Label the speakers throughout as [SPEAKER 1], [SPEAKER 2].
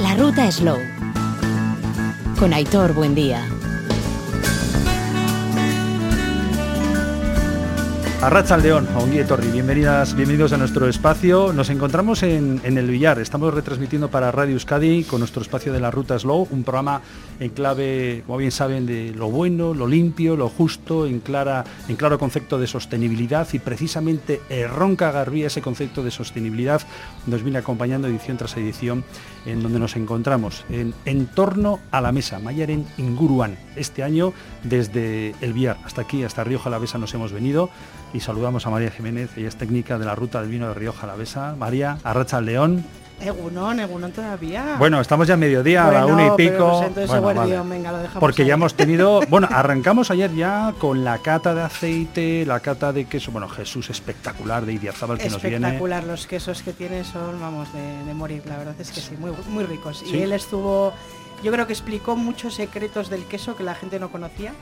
[SPEAKER 1] La ruta Slow. Con Aitor Buendía.
[SPEAKER 2] Arracha al León, un Torri, bienvenidas, bienvenidos a nuestro espacio. Nos encontramos en, el Villar, estamos retransmitiendo para Radio Euskadi con nuestro espacio de la Ruta Slow, un programa en clave, como bien saben, de lo bueno, lo limpio, lo justo, en, clara, en claro concepto de sostenibilidad y precisamente Ronca Garbía, ese concepto de sostenibilidad, nos viene acompañando edición tras edición en donde nos encontramos, en, en torno a la mesa, Mayaren Inguruan. Este año, desde el Villar hasta aquí, hasta Rioja la Besa, nos hemos venido y saludamos a María Jiménez, ella es técnica de la ruta del vino de Rioja Besa. María, Arracha León.
[SPEAKER 3] Egunon, Egunon todavía.
[SPEAKER 2] Bueno, estamos ya a mediodía, a la una y pico. Porque ya hemos tenido, bueno, arrancamos ayer ya con la cata de aceite, la cata de queso, bueno, Jesús espectacular de Idiazabal que nos viene.
[SPEAKER 3] Espectacular, los quesos que tiene son, vamos, de, morir, la verdad es que sí, muy, muy ricos. Y él estuvo, yo creo que explicó muchos secretos del queso que la gente no conocía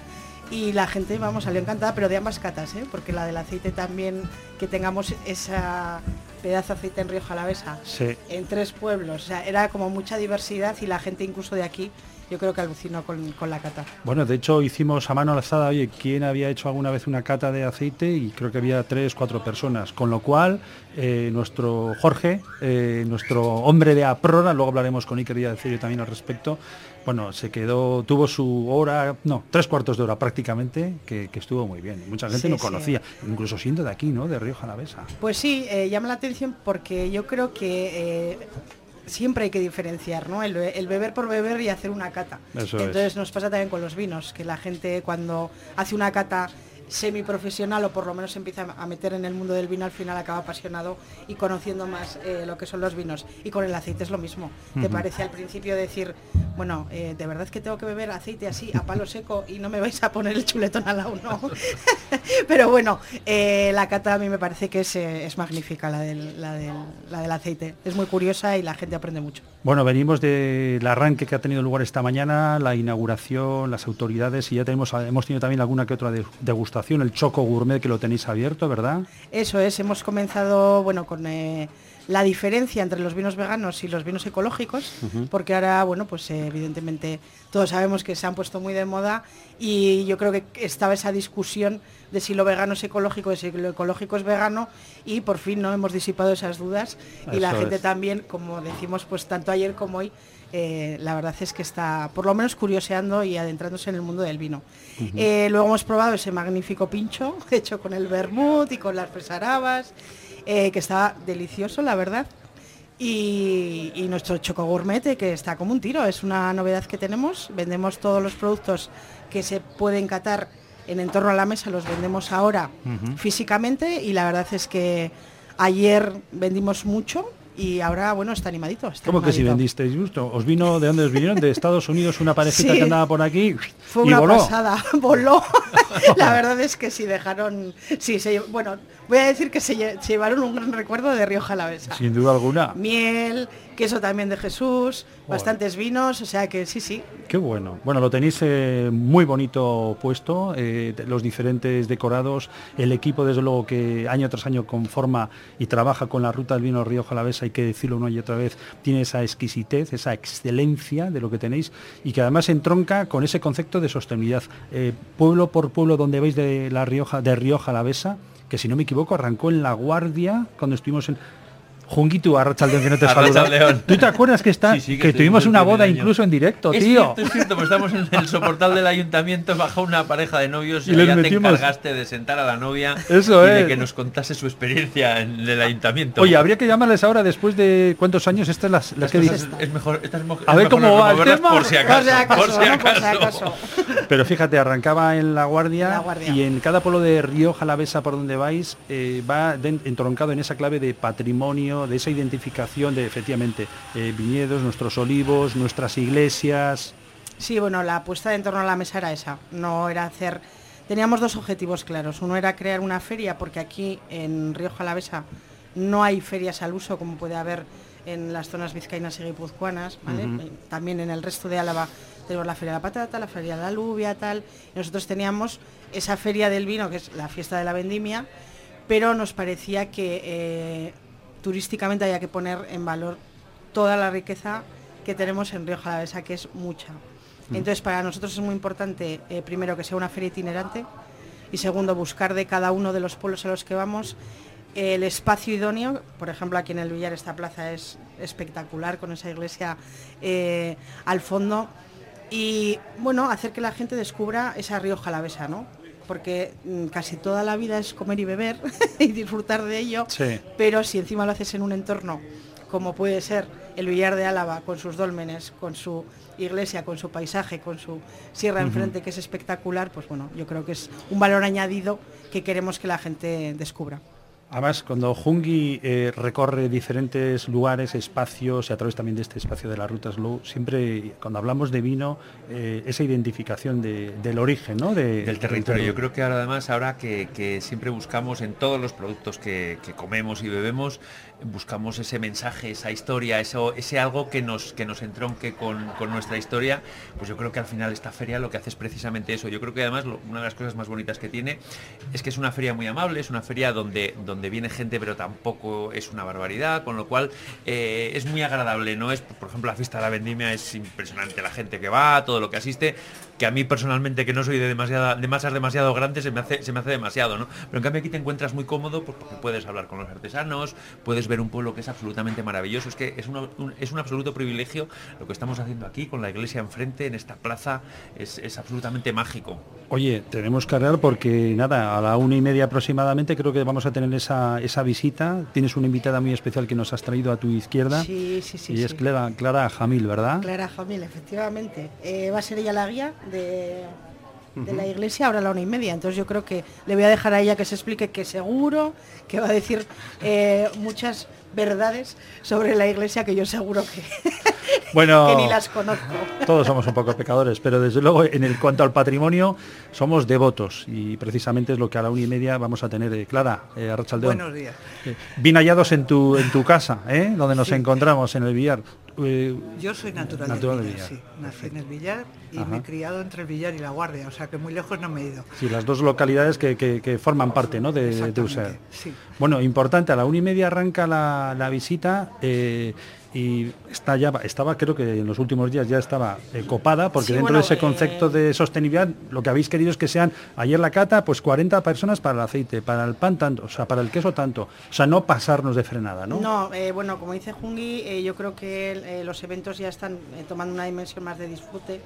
[SPEAKER 3] y la gente, vamos, salió encantada, pero de ambas catas, ¿eh? porque la del aceite también, que tengamos esa de aceite en Río Jalavesa, en tres pueblos, o sea, era como mucha diversidad y la gente incluso de aquí yo creo que alucinó con, la cata.
[SPEAKER 2] Bueno, de hecho hicimos a mano alzada, oye, ¿quién había hecho alguna vez una cata de aceite? Y creo que había tres, cuatro personas, con lo cual eh, nuestro Jorge, eh, nuestro hombre de Aprora, luego hablaremos con Iker y decir también al respecto, bueno, se quedó, tuvo su hora, no, tres cuartos de hora prácticamente, que, estuvo muy bien. Mucha gente no conocía, incluso siendo de aquí, ¿no? De Río Jalavesa.
[SPEAKER 3] Pues sí, eh, llama la atención porque yo creo que eh, siempre hay que diferenciar, ¿no? El, beber por beber y hacer una cata. Entonces nos pasa también con los vinos, que la gente cuando hace una cata semiprofesional o por lo menos empieza a meter en el mundo del vino, al final acaba apasionado y conociendo más eh, lo que son los vinos. Y con el aceite es lo mismo. ¿Te parece al principio decir, bueno, eh, de verdad que tengo que beber aceite así a palo seco y no me vais a poner el chuletón a la uno? Pero bueno, eh, la cata a mí me parece que es, magnífica la del, la, la del aceite. Es muy curiosa y la gente aprende mucho.
[SPEAKER 2] Bueno, venimos del arranque que ha tenido lugar esta mañana, la inauguración, las autoridades y ya tenemos, hemos tenido también alguna que otra degustación, el Choco Gourmet que lo tenéis abierto, ¿verdad?
[SPEAKER 3] Eso es, hemos comenzado bueno con eh, la diferencia entre los vinos veganos y los vinos ecológicos, porque ahora, bueno, pues evidentemente todos sabemos que se han puesto muy de moda y yo creo que estaba esa discusión de si lo vegano es ecológico, de si lo ecológico es vegano y por fin no hemos disipado esas dudas y la gente también, como decimos pues tanto ayer como hoy, eh, la verdad es que está por lo menos curioseando y adentrándose en el mundo del vino. Eh, luego hemos probado ese magnífico pincho hecho con el vermut y con las fresarabas eh, que está delicioso, la verdad. Y, nuestro choco gourmet, que está como un tiro, es una novedad que tenemos. Vendemos todos los productos que se pueden catar en entorno a la mesa, los vendemos ahora físicamente y la verdad es que ayer vendimos mucho y ahora, bueno, está animadito.
[SPEAKER 2] ¿Cómo que si vendisteis justo? ¿Os vino de dónde os vinieron? ¿De Estados Unidos una parejita que andaba por aquí?
[SPEAKER 3] Fue una pasada, voló. La verdad es que sí dejaron, sí, se, bueno, voy a decir que se, llevaron un gran recuerdo de Río Jalavesa.
[SPEAKER 2] Sin duda alguna.
[SPEAKER 3] Miel, queso también de Jesús, bastantes vinos, o sea que sí, sí.
[SPEAKER 2] Qué bueno. Bueno, lo tenéis eh, muy bonito puesto, eh, los diferentes decorados, el equipo desde luego que año tras año conforma y trabaja con la ruta del vino Río Jalavesa, hay que decirlo una y otra vez, tiene esa exquisitez, esa excelencia de lo que tenéis y que además entronca con ese concepto de sostenibilidad. Eh, pueblo por pueblo donde veis de la Rioja, de Río Jalavesa, que si no me equivoco arrancó en La Guardia cuando estuvimos en Junguito, Arrachaldeón, que no te saluda. ¿Tú te acuerdas que está que, tuvimos una boda incluso en directo,
[SPEAKER 4] es
[SPEAKER 2] tío?
[SPEAKER 4] Cierto, es cierto, pues estamos en el soportal del ayuntamiento, bajó una pareja de novios y, ya te encargaste de sentar a la novia
[SPEAKER 2] Eso
[SPEAKER 4] y de que nos contase su experiencia en el ayuntamiento.
[SPEAKER 2] Oye, habría que llamarles ahora después de cuántos años esta es la, que
[SPEAKER 4] dices. Es, mejor, esta es
[SPEAKER 2] a ver cómo va el tema.
[SPEAKER 4] Por si acaso, por si
[SPEAKER 3] acaso.
[SPEAKER 2] Pero fíjate, arrancaba en la guardia, y en cada pueblo de Río Jalavesa por donde vais eh, va entroncado en esa clave de patrimonio, de esa identificación de, efectivamente, eh, viñedos, nuestros olivos, nuestras iglesias.
[SPEAKER 3] Sí, bueno, la apuesta en torno a la mesa era esa, no era hacer... Teníamos dos objetivos claros. Uno era crear una feria, porque aquí en Río Jalavesa no hay ferias al uso como puede haber en las zonas vizcaínas y guipuzcoanas, eh, También en el resto de Álava tenemos la feria de la patata, la feria de la alubia, tal. nosotros teníamos esa feria del vino, que es la fiesta de la vendimia, pero nos parecía que eh, turísticamente haya que poner en valor toda la riqueza que tenemos en Río Jalavesa, que es mucha. Entonces, para nosotros es muy importante, eh, primero, que sea una feria itinerante y segundo, buscar de cada uno de los pueblos a los que vamos el espacio idóneo. Por ejemplo, aquí en el Villar esta plaza es espectacular con esa iglesia eh, al fondo. Y bueno, hacer que la gente descubra esa Río Jalavesa, ¿no? Porque mm, casi toda la vida es comer y beber y disfrutar de ello. Pero si encima lo haces en un entorno como puede ser el Villar de Álava, con sus dólmenes, con su iglesia, con su paisaje, con su sierra enfrente, que es espectacular, pues bueno, yo creo que es un valor añadido que queremos que la gente descubra.
[SPEAKER 2] Además, cuando Jungi eh, recorre diferentes lugares, espacios, y a través también de este espacio de la Ruta Slow, siempre cuando hablamos de vino, eh, esa identificación del origen, ¿no?
[SPEAKER 4] del territorio. Yo creo que ahora además, ahora que, siempre buscamos en todos los productos que, comemos y bebemos, buscamos ese mensaje, esa historia, eso, ese algo que nos, que nos entronque con, nuestra historia, pues yo creo que al final esta feria lo que hace es precisamente eso. Yo creo que además una de las cosas más bonitas que tiene es que es una feria muy amable, es una feria donde donde viene gente pero tampoco es una barbaridad, con lo cual eh, es muy agradable, ¿no? Es, por ejemplo, la fiesta de la vendimia es impresionante la gente que va, todo lo que asiste, que a mí personalmente, que no soy de demasiada, de masas demasiado grandes, se me hace, se me hace demasiado, ¿no? Pero en cambio aquí te encuentras muy cómodo pues, porque puedes hablar con los artesanos, puedes ver un pueblo que es absolutamente maravilloso. Es que es, un, es un absoluto privilegio lo que estamos haciendo aquí con la iglesia enfrente, en esta plaza, es, es absolutamente mágico.
[SPEAKER 2] Oye, tenemos que hablar porque nada, a la una y media aproximadamente creo que vamos a tener esa, esa visita. Tienes una invitada muy especial que nos has traído a tu izquierda.
[SPEAKER 3] Sí, sí, sí.
[SPEAKER 2] Y es Clara, Clara Jamil, ¿verdad?
[SPEAKER 3] Clara Jamil, efectivamente. Eh, va a ser ella la guía de, la iglesia ahora a la una y media. Entonces yo creo que le voy a dejar a ella que se explique que seguro que va a decir eh, muchas verdades sobre la iglesia que yo seguro que,
[SPEAKER 2] bueno,
[SPEAKER 3] ni las conozco.
[SPEAKER 2] Todos somos un poco pecadores, pero desde luego en el cuanto al patrimonio somos devotos y precisamente es lo que a la una y media vamos a tener. Eh, Clara, eh,
[SPEAKER 5] Buenos días.
[SPEAKER 2] Eh, bien hallados en tu, en tu casa, ¿eh? donde nos encontramos en el billar.
[SPEAKER 5] Eh, yo soy natural, del Villar, sí. Nací en el Villar y me he criado entre el Villar y la Guardia, o sea que muy lejos no me he ido.
[SPEAKER 2] Sí, las dos localidades que, forman parte ¿no? de, de Bueno, importante, a la una y media arranca la, visita. Eh, y está ya, estaba, creo que en los últimos días ya estaba eh, copada, porque dentro de ese concepto de sostenibilidad, lo que habéis querido es que sean, ayer la cata, pues 40 personas para el aceite, para el pan tanto, o sea, para el queso tanto, o sea, no pasarnos de frenada, ¿no?
[SPEAKER 3] No, eh, bueno, como dice Jungi, eh, yo creo que los eventos ya están tomando una dimensión más de disfrute,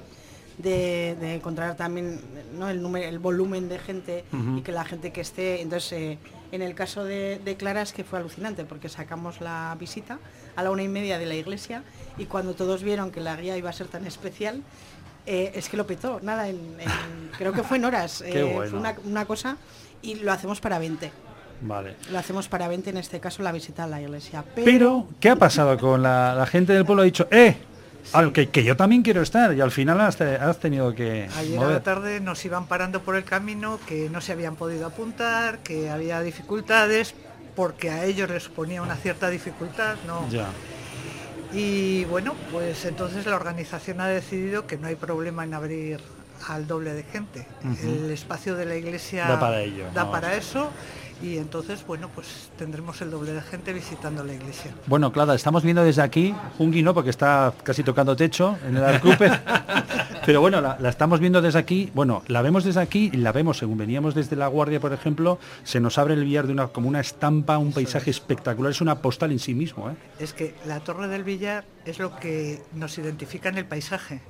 [SPEAKER 3] de, encontrar también ¿no? el, número, el volumen de gente y que la gente que esté, entonces en el caso de, Clara es que fue alucinante porque sacamos la visita a la una y media de la iglesia y cuando todos vieron que la guía iba a ser tan especial, eh, es que lo petó, nada, creo que fue en horas, eh, fue una, cosa y lo hacemos para 20.
[SPEAKER 2] Vale.
[SPEAKER 3] Lo hacemos para 20, en este caso la visita a la iglesia.
[SPEAKER 2] Pero, ¿qué ha pasado con la, la gente del pueblo? Ha dicho, ¡eh! que, yo también quiero estar y al final has, tenido que...
[SPEAKER 5] Ayer a la tarde nos iban parando por el camino, que no se habían podido apuntar, que había dificultades, porque a ellos les ponía una cierta dificultad, ¿no?
[SPEAKER 2] Ya.
[SPEAKER 5] Y bueno, pues entonces la organización ha decidido que no hay problema en abrir al doble de gente. El espacio de la iglesia
[SPEAKER 2] da para ello.
[SPEAKER 5] Da para eso y entonces, bueno, pues tendremos el doble de gente visitando la iglesia.
[SPEAKER 2] Bueno, Clara, estamos viendo desde aquí, Jungi no, porque está casi tocando techo en el Arcupe, pero bueno, la, estamos viendo desde aquí, bueno, la vemos desde aquí y la vemos, según veníamos desde La Guardia, por ejemplo, se nos abre el billar de una, como una estampa, un paisaje espectacular, es una postal en sí mismo. ¿eh?
[SPEAKER 5] Es que la torre del billar es lo que nos identifica en el paisaje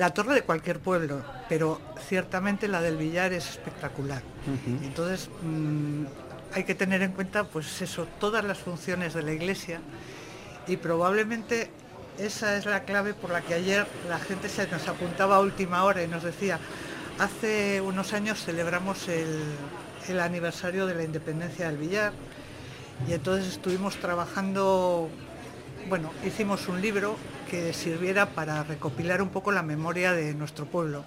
[SPEAKER 5] la torre de cualquier pueblo, pero ciertamente la del Villar es espectacular. Entonces mm, hay que tener en cuenta, pues eso, todas las funciones de la iglesia y probablemente esa es la clave por la que ayer la gente se nos apuntaba a última hora y nos decía, hace unos años celebramos el, el aniversario de la independencia del Villar y entonces estuvimos trabajando, bueno, hicimos un libro que sirviera para recopilar un poco la memoria de nuestro pueblo.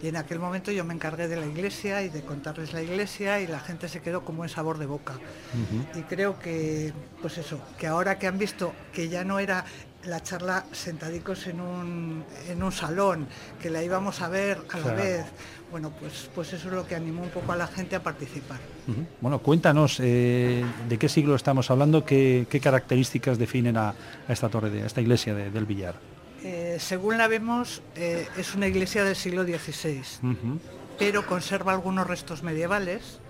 [SPEAKER 5] Y en aquel momento yo me encargué de la iglesia y de contarles la iglesia y la gente se quedó como en sabor de boca. Y creo que, pues eso, que ahora que han visto que ya no era la charla sentadicos en un, en un salón, que la íbamos a ver a la vez, bueno, pues, pues eso es lo que animó un poco a la gente a participar.
[SPEAKER 2] Bueno, cuéntanos eh, de qué siglo estamos hablando, qué, características definen a, esta torre, de, a esta iglesia del Villar.
[SPEAKER 5] eh, según la vemos, eh, es una iglesia del siglo XVI, pero conserva algunos restos medievales,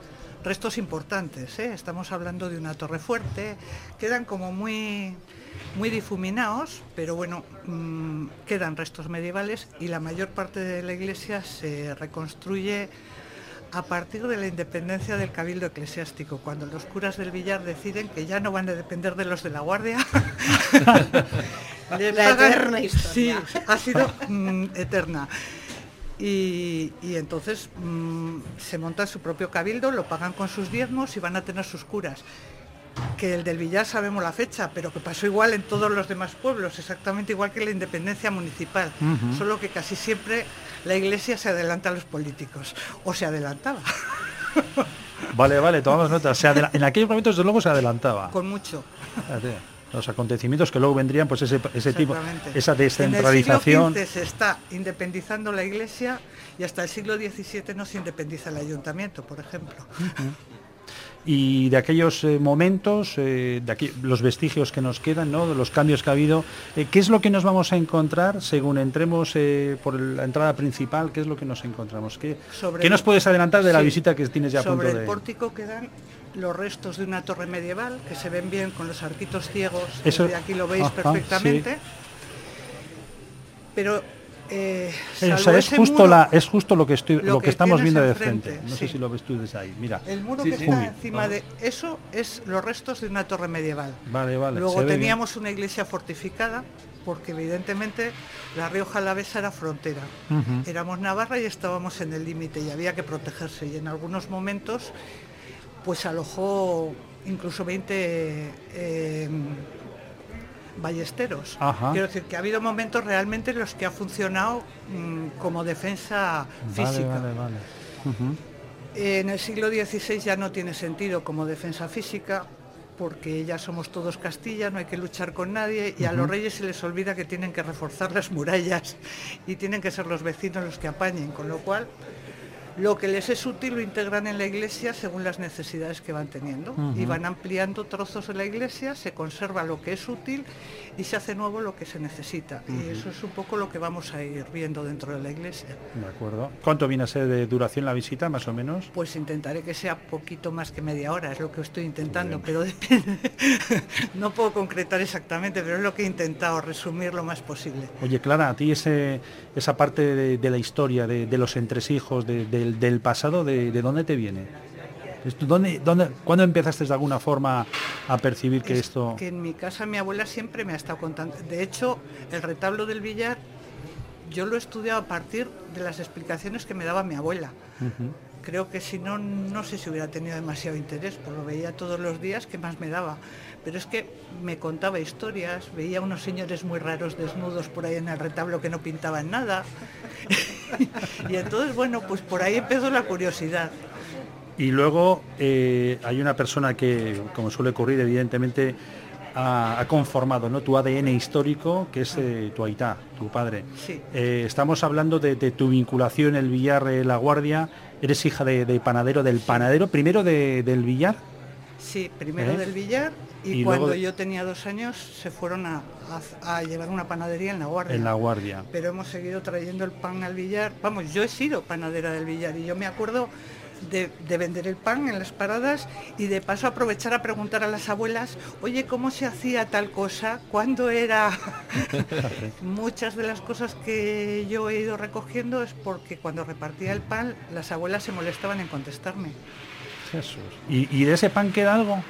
[SPEAKER 5] restos importantes. Estamos hablando de una torre fuerte, quedan como muy, muy difuminados, pero bueno, mm, quedan restos medievales y la mayor parte de la iglesia se reconstruye a partir de la independencia del cabildo eclesiástico, cuando los curas del Villar deciden que ya no van a depender de los de la Guardia.
[SPEAKER 3] la eterna historia.
[SPEAKER 5] Sí, ha sido mm, eterna. Y, entonces mm, se montan su propio cabildo, lo pagan con sus diezmos y van a tener sus curas que el del Villar sabemos la fecha, pero que pasó igual en todos los demás pueblos, exactamente igual que la independencia municipal, solo que casi siempre la iglesia se adelanta a los políticos, o se adelantaba.
[SPEAKER 2] Vale, vale, tomamos nota. en aquellos momentos, desde luego, se adelantaba.
[SPEAKER 5] Con mucho.
[SPEAKER 2] Los acontecimientos que luego vendrían, pues ese, ese tipo, esa descentralización.
[SPEAKER 5] En el siglo se está independizando la iglesia y hasta el siglo XVII no se independiza el ayuntamiento, por ejemplo
[SPEAKER 2] y de aquellos eh, momentos, eh, de aquí, los vestigios que nos quedan, ¿no? de los cambios que ha habido, eh, ¿qué es lo que nos vamos a encontrar según entremos por la entrada principal? ¿Qué es lo que nos encontramos? ¿Qué, ¿qué nos puedes adelantar de la visita que tienes ya a
[SPEAKER 5] punto
[SPEAKER 2] de...?
[SPEAKER 5] Sobre el pórtico quedan los restos de una torre medieval que se ven bien con los arquitos ciegos,
[SPEAKER 2] Eso,
[SPEAKER 5] aquí lo veis perfectamente. Pero
[SPEAKER 2] eh, es justo la es justo lo que estoy lo, que, estamos viendo de frente. No sé si lo ves tú desde ahí. Mira.
[SPEAKER 5] El muro que está encima de eso es los restos de una torre medieval.
[SPEAKER 2] Vale, vale.
[SPEAKER 5] Luego teníamos una iglesia fortificada porque evidentemente la Rioja Alavesa era frontera. Éramos Navarra y estábamos en el límite y había que protegerse y en algunos momentos pues alojó incluso 20 ballesteros. Quiero decir que ha habido momentos realmente en los que ha funcionado mm, como defensa física. En el siglo XVI ya no tiene sentido como defensa física porque ya somos todos Castilla, no hay que luchar con nadie y a los reyes se les olvida que tienen que reforzar las murallas y tienen que ser los vecinos los que apañen, con lo cual lo que les es útil lo integran en la iglesia según las necesidades que van teniendo y van ampliando trozos de la iglesia, se conserva lo que es útil y se hace nuevo lo que se necesita. Y eso es un poco lo que vamos a ir viendo dentro de la iglesia.
[SPEAKER 2] De acuerdo. ¿Cuánto viene a ser de duración la visita, más o menos?
[SPEAKER 5] Pues intentaré que sea poquito más que media hora, es lo que estoy intentando, pero depende. no puedo concretar exactamente, pero es lo que he intentado resumir lo más posible.
[SPEAKER 2] Oye, Clara, a ti ese, esa parte de, la historia, de, los entresijos, del, pasado, de, dónde te viene? ¿Dónde, dónde, ¿Cuándo empezaste de alguna forma a percibir que esto...?
[SPEAKER 5] Que en mi casa mi abuela siempre me ha estado contando. De hecho, el retablo del billar yo lo he estudiado a partir de las explicaciones que me daba mi abuela. Creo que si no, no sé si hubiera tenido demasiado interés, porque lo veía todos los días, ¿qué más me daba? Pero es que me contaba historias, veía unos señores muy raros desnudos por ahí en el retablo que no pintaban nada. y entonces, bueno, pues por ahí empezó la curiosidad.
[SPEAKER 2] Y luego eh, hay una persona que, como suele ocurrir, evidentemente ha, conformado ¿no? tu ADN histórico, que es eh, tu Aitá, tu padre. Eh, estamos hablando de, tu vinculación, el Villar La Guardia. Eres hija de, panadero, del panadero, primero del Villar.
[SPEAKER 5] Sí, primero del Villar y, cuando yo tenía dos años se fueron a, llevar una panadería en La Guardia.
[SPEAKER 2] En La Guardia.
[SPEAKER 5] Pero hemos seguido trayendo el pan al Villar. Vamos, yo he sido panadera del Villar y yo me acuerdo de, vender el pan en las paradas y de paso aprovechar a preguntar a las abuelas, oye, ¿cómo se hacía tal cosa? ¿Cuándo era? Muchas de las cosas que yo he ido recogiendo es porque cuando repartía el pan las abuelas se molestaban en contestarme.
[SPEAKER 2] Jesús. ¿Y, de ese pan queda algo?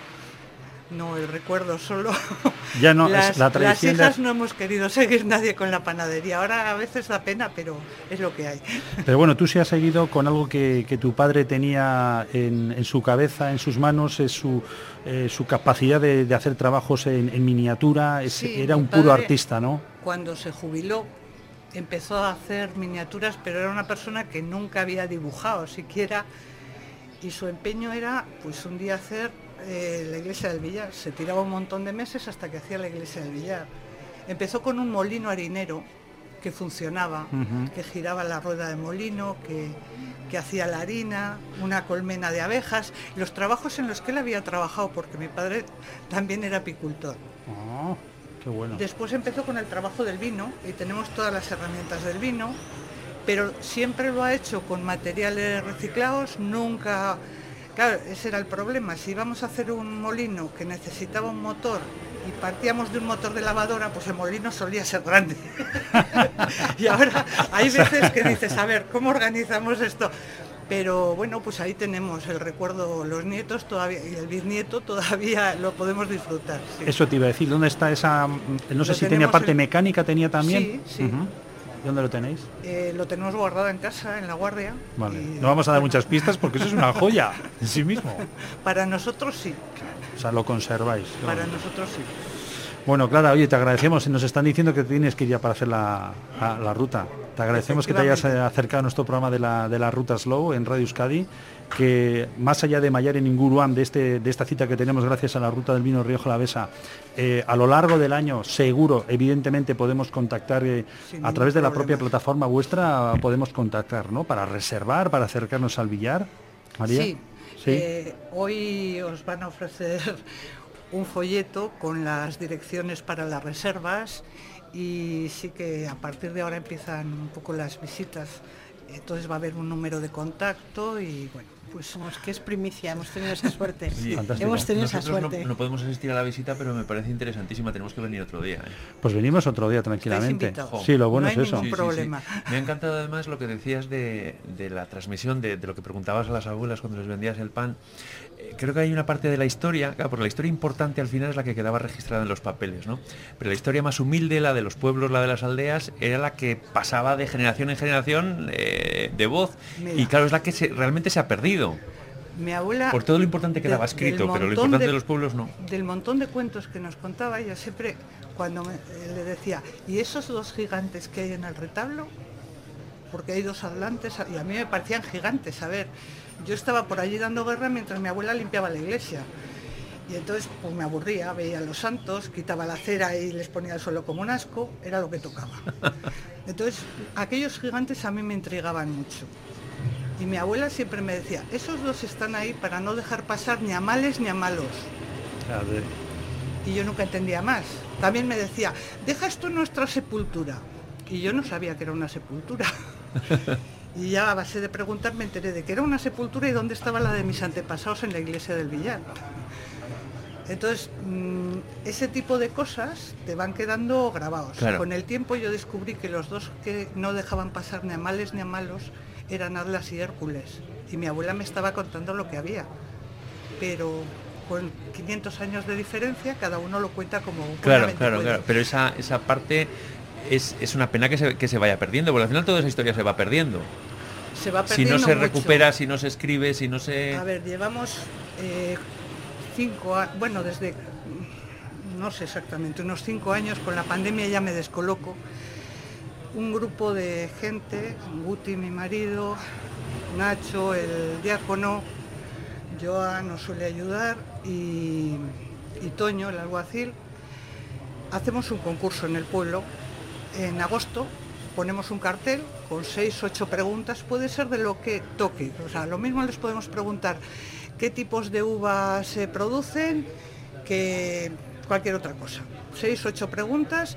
[SPEAKER 5] No, el recuerdo solo.
[SPEAKER 2] Ya no, las, la
[SPEAKER 5] tradición. Las hijas no hemos querido seguir nadie con la panadería. Ahora a veces da pena, pero es lo que hay.
[SPEAKER 2] Pero bueno, tú sí has seguido con algo que, tu padre tenía en, su cabeza, en sus manos, es su, eh, su capacidad de, hacer trabajos en, miniatura. era un puro artista, ¿no?
[SPEAKER 5] Cuando se jubiló, empezó a hacer miniaturas, pero era una persona que nunca había dibujado siquiera. Y su empeño era, pues un día hacer eh, la iglesia del Villar. Se tiraba un montón de meses hasta que hacía la iglesia del Villar. Empezó con un molino harinero que funcionaba, que giraba la rueda de molino, que, hacía la harina, una colmena de abejas, los trabajos en los que él había trabajado, porque mi padre también era apicultor. Ah.
[SPEAKER 2] Qué bueno.
[SPEAKER 5] Después empezó con el trabajo del vino y tenemos todas las herramientas del vino, pero siempre lo ha hecho con materiales reciclados, nunca... Claro, ese era el problema. Si íbamos a hacer un molino que necesitaba un motor y partíamos de un motor de lavadora, pues el molino solía ser grande. y ahora hay veces que dices, a ver, ¿cómo organizamos esto? Pero bueno, pues ahí tenemos el recuerdo, los nietos todavía y el bisnieto todavía lo podemos disfrutar. sí.
[SPEAKER 2] Eso te iba a decir, ¿dónde está esa... No sé
[SPEAKER 5] Lo
[SPEAKER 2] si tenía parte
[SPEAKER 5] en-
[SPEAKER 2] mecánica, tenía también.
[SPEAKER 5] Sí, sí.
[SPEAKER 2] ¿Y ¿Dónde lo tenéis?
[SPEAKER 5] Eh, lo tenemos guardado en casa, en la guardia.
[SPEAKER 2] Vale.
[SPEAKER 5] y
[SPEAKER 2] No vamos a dar muchas pistas porque eso es una joya en sí mismo.
[SPEAKER 5] Para nosotros sí,
[SPEAKER 2] O sea, lo conserváis.
[SPEAKER 5] para nosotros sí.
[SPEAKER 2] Bueno, Clara, oye, te agradecemos. Nos están diciendo que tienes que ir ya para hacer la, la- la ruta. Te agradecemos que te hayas eh, acercado a nuestro programa de la, de la Ruta Slow en Radio Euskadi, que más allá de Mayar en Inguruán, de, este, de esta cita que tenemos gracias a la Ruta del Vino Rioja Alavesa, eh, a lo largo del año, seguro, evidentemente, podemos contactar eh, a través de la propia plataforma vuestra, podemos contactar, ¿no? Para reservar, para acercarnos al billar. María.
[SPEAKER 5] Sí, eh, hoy os van a ofrecer un folleto con las direcciones para las reservas y sí que a partir de ahora empiezan un poco las visitas. Entonces va a haber un número de contacto y bueno, pues
[SPEAKER 3] Vamos, que es primicia, hemos tenido esa suerte.
[SPEAKER 4] Sí.
[SPEAKER 2] Fantástico.
[SPEAKER 3] Hemos tenido esa
[SPEAKER 4] Nosotros no-
[SPEAKER 3] suerte.
[SPEAKER 4] No, podemos asistir a la visita, pero me parece interesantísima. Tenemos que venir otro día. ¿eh?
[SPEAKER 2] Pues venimos otro día tranquilamente. Sí, lo bueno
[SPEAKER 5] No
[SPEAKER 2] es
[SPEAKER 5] hay
[SPEAKER 2] eso.
[SPEAKER 5] ningún problema.
[SPEAKER 4] Me ha encantado además lo que decías de, de la transmisión, de, de lo que preguntabas a las abuelas cuando les vendías el pan. Creo que hay una parte de la historia, claro, porque la historia importante al final es la que quedaba registrada en los papeles, ¿no? Pero la historia más humilde, la de los pueblos, la de las aldeas, era la que pasaba de generación en generación eh, de voz.
[SPEAKER 5] Mira.
[SPEAKER 4] Y claro, es la que se- realmente se ha perdido.
[SPEAKER 5] mi abuela...
[SPEAKER 4] Por todo lo importante que daba escrito, pero lo importante de los pueblos no.
[SPEAKER 5] Del montón de cuentos que nos contaba, ella siempre, cuando me- eh, le decía, ¿y esos dos gigantes que hay en el retablo? Porque hay dos atlantes, y a mí me parecían gigantes, a ver, yo estaba por allí dando guerra mientras mi abuela limpiaba la iglesia. Y entonces pues me aburría, veía a los santos, quitaba la cera y les ponía el suelo como un asco, era lo que tocaba. Entonces, aquellos gigantes a mí me intrigaban mucho. Y mi abuela siempre me decía, esos dos están ahí para no dejar pasar ni a males ni a malos.
[SPEAKER 2] A ver,
[SPEAKER 5] Y yo nunca entendía más. También me decía, deja esto en nuestra sepultura. Y yo no sabía que era una sepultura. y ya a base de preguntas me enteré de que era una sepultura y dónde estaba la de mis antepasados en la iglesia del Villar. Entonces, mm, ese tipo de cosas te van quedando grabados.
[SPEAKER 4] Claro.
[SPEAKER 5] Con el tiempo yo descubrí que los dos que no dejaban pasar ni a males ni a malos eran Atlas y Hércules. Y mi abuela me estaba contando lo que había. Pero con 500 años de diferencia, cada uno lo cuenta como
[SPEAKER 4] Claro, claro,
[SPEAKER 5] puede.
[SPEAKER 4] claro. Pero esa, esa parte es, es una pena que se, que se vaya perdiendo, porque al final toda esa historia se va perdiendo.
[SPEAKER 5] Se va
[SPEAKER 4] Si no se
[SPEAKER 5] mucho.
[SPEAKER 4] recupera, si no se escribe, si no se...
[SPEAKER 5] A ver, llevamos eh, cinco años, bueno, desde, no sé exactamente, unos cinco años, con la pandemia ya me descoloco. Un grupo de gente, Guti, mi marido, Nacho, el diácono, Joan nos suele ayudar y, y Toño, el alguacil, hacemos un concurso en el pueblo. En agosto ponemos un cartel con seis, ocho preguntas, puede ser de lo que toque. O sea, lo mismo les podemos preguntar qué tipos de uvas se producen, que cualquier otra cosa. Seis, ocho preguntas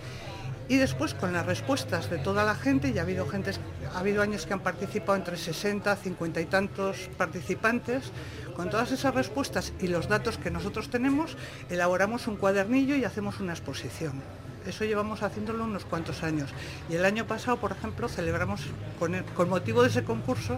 [SPEAKER 5] y después con las respuestas de toda la gente, ya ha habido gente, ha habido años que han participado entre 60, 50 y tantos participantes, con todas esas respuestas y los datos que nosotros tenemos, elaboramos un cuadernillo y hacemos una exposición. Eso llevamos haciéndolo unos cuantos años. Y el año pasado, por ejemplo, celebramos, con, el- con motivo de ese concurso,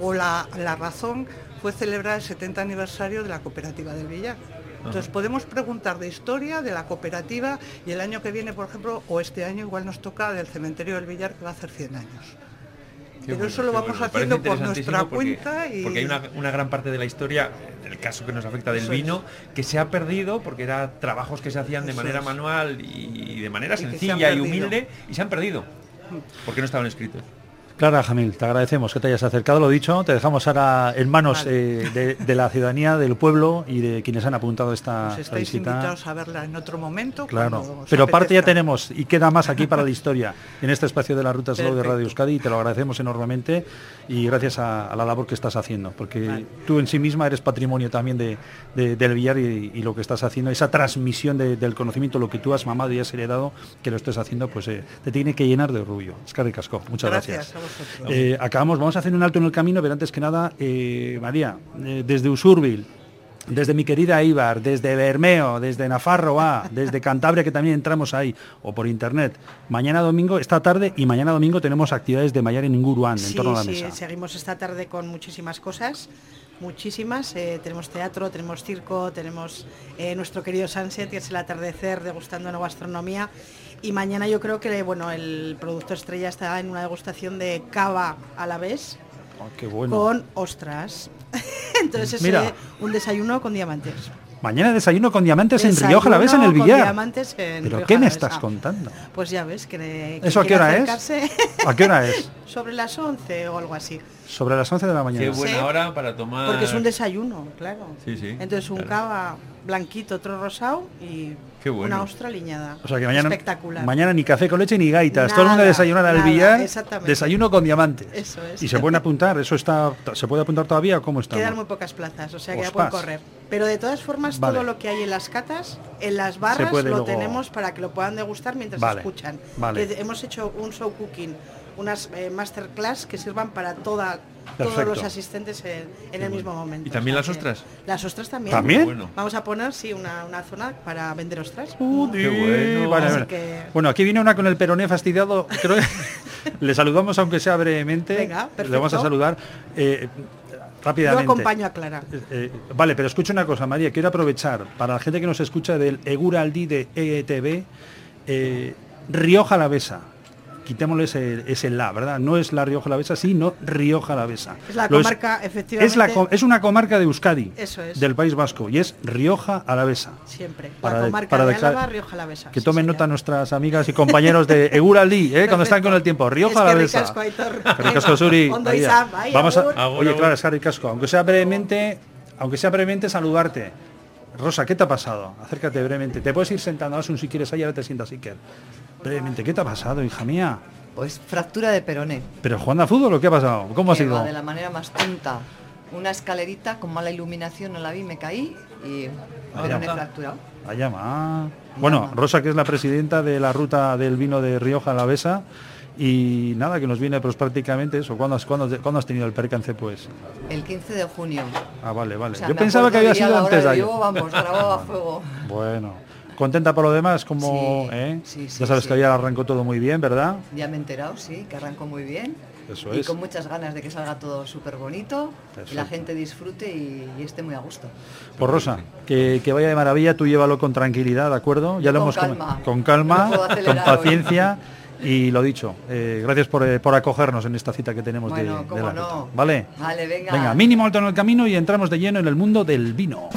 [SPEAKER 5] o la, la razón fue celebrar el 70 aniversario de la cooperativa del Villar. Entonces podemos preguntar de historia, de la cooperativa, y el año que viene, por ejemplo, o este año igual nos toca del cementerio del Villar, que va a hacer 100 años.
[SPEAKER 4] Qué
[SPEAKER 5] Pero
[SPEAKER 4] bueno,
[SPEAKER 5] eso lo vamos
[SPEAKER 4] bueno.
[SPEAKER 5] Haciendo por nuestra
[SPEAKER 4] porque-
[SPEAKER 5] cuenta y...
[SPEAKER 4] Porque hay una, una gran parte de la historia, el caso que nos afecta del
[SPEAKER 5] Eso es.
[SPEAKER 4] vino, que se ha perdido porque eran trabajos que se hacían de
[SPEAKER 5] Eso
[SPEAKER 4] manera
[SPEAKER 5] es.
[SPEAKER 4] manual y de manera
[SPEAKER 5] Y se
[SPEAKER 4] sencilla y humilde y se han perdido. Porque no estaban escritos.
[SPEAKER 2] Clara Jamil, te agradecemos que te hayas acercado, lo dicho, te dejamos ahora en manos eh, de, la ciudadanía, del pueblo y de quienes han apuntado esta
[SPEAKER 5] pues estáis
[SPEAKER 2] visita.
[SPEAKER 5] invitados a verla en otro momento.
[SPEAKER 2] Claro, pero parte ya tenemos y queda más aquí para la historia en este espacio de la Ruta Slow de Radio Euskadi y te lo agradecemos enormemente y gracias a, la labor que estás haciendo, porque tú en sí misma eres patrimonio también de, del billar y, lo que estás haciendo, esa transmisión del conocimiento, lo que tú has mamado y has heredado, que lo estés haciendo, pues eh, te tiene que llenar de orgullo. Es Casco, muchas gracias. Eh, acabamos, vamos a hacer un alto en el camino, pero antes que nada, eh, María, desde Usurbil, desde mi querida Ibar, desde Bermeo, desde Nafarro A, desde Cantabria, que también entramos ahí, o por internet. Mañana domingo, esta tarde y mañana domingo tenemos actividades de Mayar en Inguruán, en torno a la
[SPEAKER 3] sí, seguimos esta tarde con muchísimas cosas, muchísimas. Eh, tenemos teatro, tenemos circo, tenemos eh, nuestro querido Sunset, que es el atardecer degustando nueva gastronomía. Y mañana yo creo que bueno, el producto estrella está en una degustación de cava a la vez.
[SPEAKER 2] Ah,
[SPEAKER 3] con ostras. Entonces es Mira. un desayuno con diamantes.
[SPEAKER 2] Mañana desayuno con diamantes en Rioja la vez en el billar. ¿Pero qué me estás contando?
[SPEAKER 3] Pues ya ves que,
[SPEAKER 2] ¿Eso a qué hora es? ¿A qué hora es?
[SPEAKER 3] Sobre las 11 o algo así.
[SPEAKER 2] Sobre las 11 de la mañana.
[SPEAKER 4] Qué buena hora para tomar.
[SPEAKER 3] Porque es un desayuno, claro.
[SPEAKER 4] Sí, sí.
[SPEAKER 3] Entonces un cava blanquito, otro rosado y una ostra liñada.
[SPEAKER 2] O sea que mañana,
[SPEAKER 3] Espectacular.
[SPEAKER 2] Mañana ni café con leche ni gaitas. Todo el mundo desayunar al billar. Desayuno con diamantes.
[SPEAKER 3] Eso es.
[SPEAKER 2] Y se pueden apuntar. Eso está. ¿Se puede apuntar todavía? ¿Cómo está?
[SPEAKER 3] Quedan muy pocas plazas, o sea que ya pueden correr. Pero de todas formas, todo lo que hay en las catas, en las barras, lo tenemos para que lo puedan degustar mientras escuchan. hemos hecho un show cooking unas eh, masterclass que sirvan para toda, todos los asistentes en, el mismo momento.
[SPEAKER 4] ¿Y también las ostras?
[SPEAKER 3] Las ostras también.
[SPEAKER 2] ¿También?
[SPEAKER 3] Vamos a poner, sí, una, zona para vender ostras.
[SPEAKER 2] Uh, qué bueno. bueno, aquí viene una con el peroné fastidiado. Creo le saludamos aunque sea brevemente.
[SPEAKER 3] Venga, perfecto.
[SPEAKER 2] Le vamos a saludar. Eh, rápidamente.
[SPEAKER 3] Yo acompaño a Clara.
[SPEAKER 2] Eh, vale, pero escucha una cosa, María. Quiero aprovechar para la gente que nos escucha del Eguraldi de EETV, eh, Rioja Lavesa quitémosle ese, ese, la, ¿verdad? No es la Rioja Alavesa, sino Rioja Alavesa.
[SPEAKER 3] Es la comarca, efectivamente.
[SPEAKER 2] Es, la, es una comarca de Euskadi,
[SPEAKER 3] Eso es.
[SPEAKER 2] del País Vasco, y es Rioja Alavesa.
[SPEAKER 3] Siempre. Para la comarca para de Álava, Rioja Alavesa.
[SPEAKER 2] Que tomen nota nuestras amigas y compañeros de Eguraldi, ¿eh? cuando están con el tiempo. Rioja Alavesa.
[SPEAKER 3] Ricasco,
[SPEAKER 2] Suri. Vamos a, oye, claro, es Casco. Aunque sea brevemente, aunque sea brevemente, saludarte. Rosa, ¿qué te ha pasado? Acércate brevemente. Te puedes ir sentando, Asun, si quieres, ahí ahora te sientas, Iker. Brevemente, ¿qué te ha pasado, hija mía?
[SPEAKER 6] Pues fractura de peroné.
[SPEAKER 2] ¿Pero jugando a fútbol o qué ha pasado? ¿Cómo ha sido?
[SPEAKER 6] De la manera más tonta. Una escalerita con mala iluminación, no la vi, me caí y peroné fracturado.
[SPEAKER 2] Vaya más. Bueno, Rosa, que es la presidenta de la ruta del vino de Rioja Alavesa, y nada, que nos viene pues prácticamente eso. ¿Cuándo has, cuándo, has tenido el percance pues?
[SPEAKER 6] El 15 de junio.
[SPEAKER 2] Ah, vale, vale. Yo pensaba que había sido antes de
[SPEAKER 6] ahí. vamos, grabado a fuego.
[SPEAKER 2] Bueno. ¿Contenta por lo demás? Como, ¿eh? ya sabes que ya arrancó todo muy bien, ¿verdad?
[SPEAKER 6] Ya me he enterado, sí, que arrancó muy bien.
[SPEAKER 2] Eso
[SPEAKER 6] y con muchas ganas de que salga todo súper bonito, y la gente disfrute y, esté muy a gusto.
[SPEAKER 2] Por pues Rosa, que, vaya de maravilla, tú llévalo con tranquilidad, ¿de acuerdo? Ya lo hemos
[SPEAKER 6] calma.
[SPEAKER 2] con calma, con paciencia. Y lo dicho, eh, gracias eh, por, acogernos en esta cita que tenemos de, la no. ¿Vale?
[SPEAKER 6] Vale, venga.
[SPEAKER 2] Venga, mínimo alto en el camino y entramos de lleno en el mundo del vino.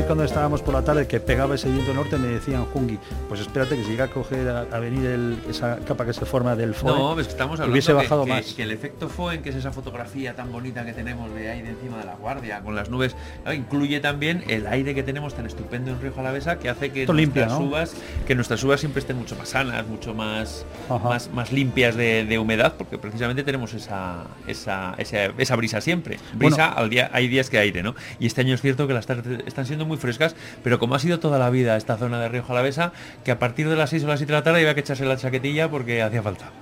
[SPEAKER 2] Ayer cuando estábamos por la tarde que pegaba ese viento norte me decían, Jungi, pues espérate que si llega a coger a, venir esa capa que se forma del FOE,
[SPEAKER 4] no, que estamos hablando
[SPEAKER 2] hubiese bajado
[SPEAKER 4] que,
[SPEAKER 2] más.
[SPEAKER 4] Que, el efecto FOE, que es esa fotografía tan bonita que tenemos de ahí de encima de la guardia, con las nubes, incluye también el aire que tenemos tan estupendo en Río Jalavesa que hace que nuestras uvas, que nuestras uvas siempre estén mucho más sanas, mucho más, más, más, limpias de, humedad, porque precisamente tenemos esa, esa, esa, brisa siempre. Brisa al día, hay días que aire, ¿no? Y este año es cierto que las tardes están siendo muy frescas, pero como ha sido toda la vida esta zona de Río Jalavesa, que a partir de las 6 o las 7 de la tarde iba que echarse la chaquetilla porque hacía falta.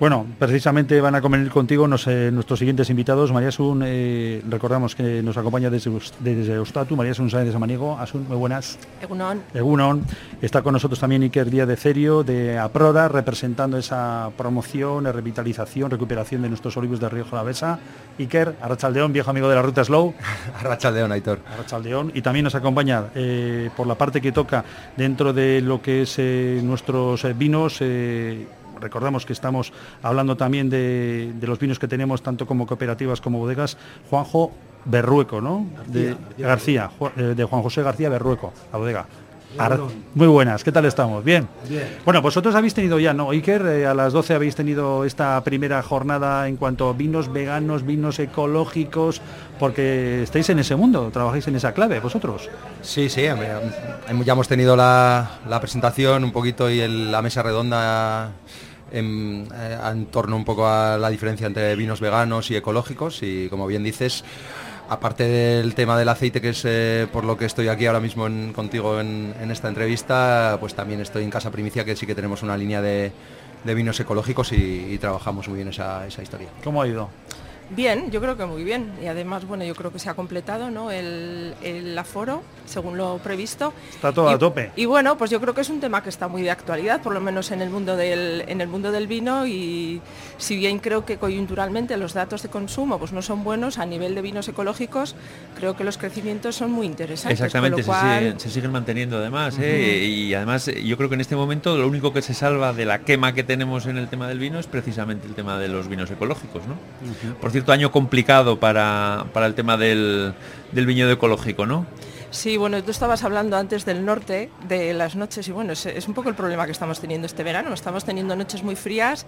[SPEAKER 2] Bueno, precisamente van a convenir contigo nuestros siguientes invitados. María Sun, eh, recordamos que nos acompaña desde, desde Ostatu, María Sun Sáenz de Samaniego. Asun, muy buenas.
[SPEAKER 3] Egunon.
[SPEAKER 2] Egunon. Está con nosotros también Iker Díaz de Cerio, de APRODA, representando esa promoción, revitalización, recuperación de nuestros olivos de Río Jalavesa. Iker, Arrachaldeón, viejo amigo de la Ruta Slow.
[SPEAKER 7] Arrachaldeón, Aitor.
[SPEAKER 2] Arrachaldeón. Y también nos acompaña eh, por la parte que toca dentro de lo que es eh, nuestros vinos recordamos que estamos hablando también de, los vinos que tenemos, tanto como cooperativas como bodegas. Juanjo Berrueco, ¿no? De García, eh, de Juan José García Berrueco, la bodega. Muy buenas, ¿qué tal estamos? Bien. Bueno, vosotros habéis tenido ya, ¿no? Iker, eh, a las 12 habéis tenido esta primera jornada en cuanto a vinos veganos, vinos ecológicos, porque estáis en ese mundo, trabajáis en esa clave, vosotros.
[SPEAKER 7] Sí, sí, ya hemos tenido la, presentación un poquito y la mesa redonda en, eh, en, torno un poco a la diferencia entre vinos veganos y ecológicos y como bien dices, aparte del tema del aceite, que es eh, por lo que estoy aquí ahora mismo contigo en, esta entrevista, pues también estoy en Casa Primicia, que sí que tenemos una línea de, vinos ecológicos y, trabajamos muy bien esa historia.
[SPEAKER 2] ¿Cómo ha ido?
[SPEAKER 8] Bien, yo creo que muy bien. Y además, bueno, yo creo que se ha completado ¿no? el, aforo, según lo previsto.
[SPEAKER 2] Está todo
[SPEAKER 8] a
[SPEAKER 2] tope.
[SPEAKER 8] Y bueno, pues yo creo que es un tema que está muy de actualidad, por lo menos en el mundo del, en el mundo del vino. Y si bien creo que coyunturalmente los datos de consumo pues no son buenos, a nivel de vinos ecológicos, creo que los crecimientos son muy interesantes.
[SPEAKER 4] Exactamente, se, siguen, manteniendo además. ¿eh? Y además, yo creo que en este momento lo único que se salva de la quema que tenemos en el tema del vino es precisamente el tema de los vinos ecológicos. ¿no? Cierto año complicado para, para el tema del, del viñedo ecológico, ¿no?
[SPEAKER 8] Sí, bueno, tú estabas hablando antes del norte, de las noches, y bueno, es, un poco el problema que estamos teniendo este verano. Estamos teniendo noches muy frías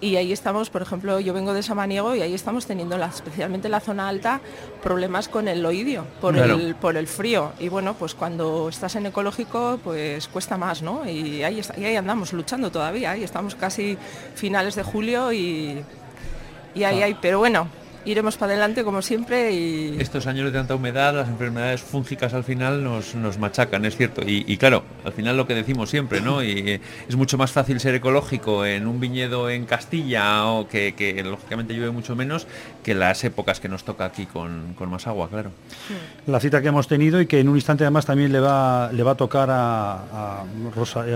[SPEAKER 8] y ahí estamos, por ejemplo, yo vengo de Samaniego y ahí estamos teniendo, la, especialmente en la zona alta, problemas con el oidio, por, el, por el frío. Y bueno, pues cuando estás en ecológico, pues cuesta más, ¿no? Y ahí, y ahí andamos luchando todavía, ahí estamos casi finales de julio y y ahí hay, pero bueno, iremos para adelante como siempre y...
[SPEAKER 4] Estos años de tanta humedad, las enfermedades fúngicas al final nos, nos machacan, es cierto. Y, claro, al final lo que decimos siempre, ¿no? Y es mucho más fácil ser ecológico en un viñedo en Castilla o que, lógicamente llueve mucho menos que las épocas que nos toca aquí con, más agua, claro.
[SPEAKER 2] La cita que hemos tenido y que en un instante además también le va, le va a tocar a, a,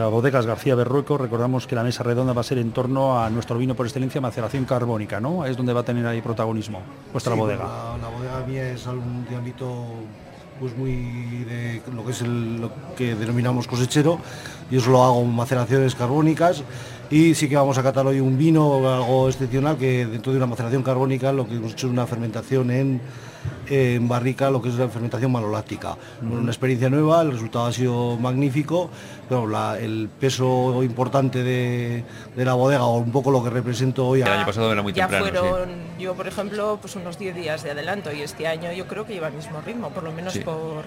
[SPEAKER 2] Bodegas García Berrueco. Recordamos que la mesa redonda va a ser en torno a nuestro vino por excelencia, maceración carbónica, ¿no? Es donde va a tener ahí protagonismo vuestra bodega?
[SPEAKER 9] La, bodega mía es algún de ámbito pues muy de lo que es lo que denominamos cosechero. Yo solo hago maceraciones carbónicas y sí que vamos a catar hoy un vino algo excepcional que dentro de una maceración carbónica lo que hemos hecho es una fermentación en en barrica lo que es la fermentación maloláctica. una experiencia nueva, el resultado ha sido magnífico, pero el peso importante de, la bodega o un poco lo que represento hoy...
[SPEAKER 4] El año pasado era muy
[SPEAKER 8] ya fueron, yo por ejemplo, pues unos 10 días de adelanto y este año yo creo que lleva el mismo ritmo, por lo menos por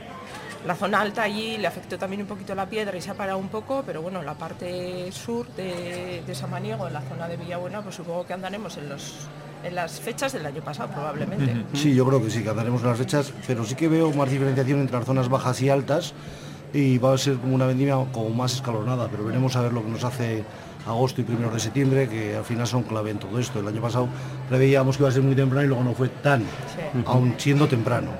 [SPEAKER 8] la zona alta allí le afectó también un poquito la piedra y se ha parado un poco, pero bueno, la parte sur de, de Samaniego, en la zona de Villabuena, pues supongo que andaremos en los en las fechas del año pasado probablemente.
[SPEAKER 9] Sí, yo creo que sí, que andaremos en las fechas, pero sí que veo más diferenciación entre las zonas bajas y altas y va a ser como una vendimia como más escalonada, pero veremos a ver lo que nos hace agosto y primeros de septiembre, que al final son clave en todo esto. El año pasado preveíamos que iba a ser muy temprano y luego no fue tan, aún siendo temprano.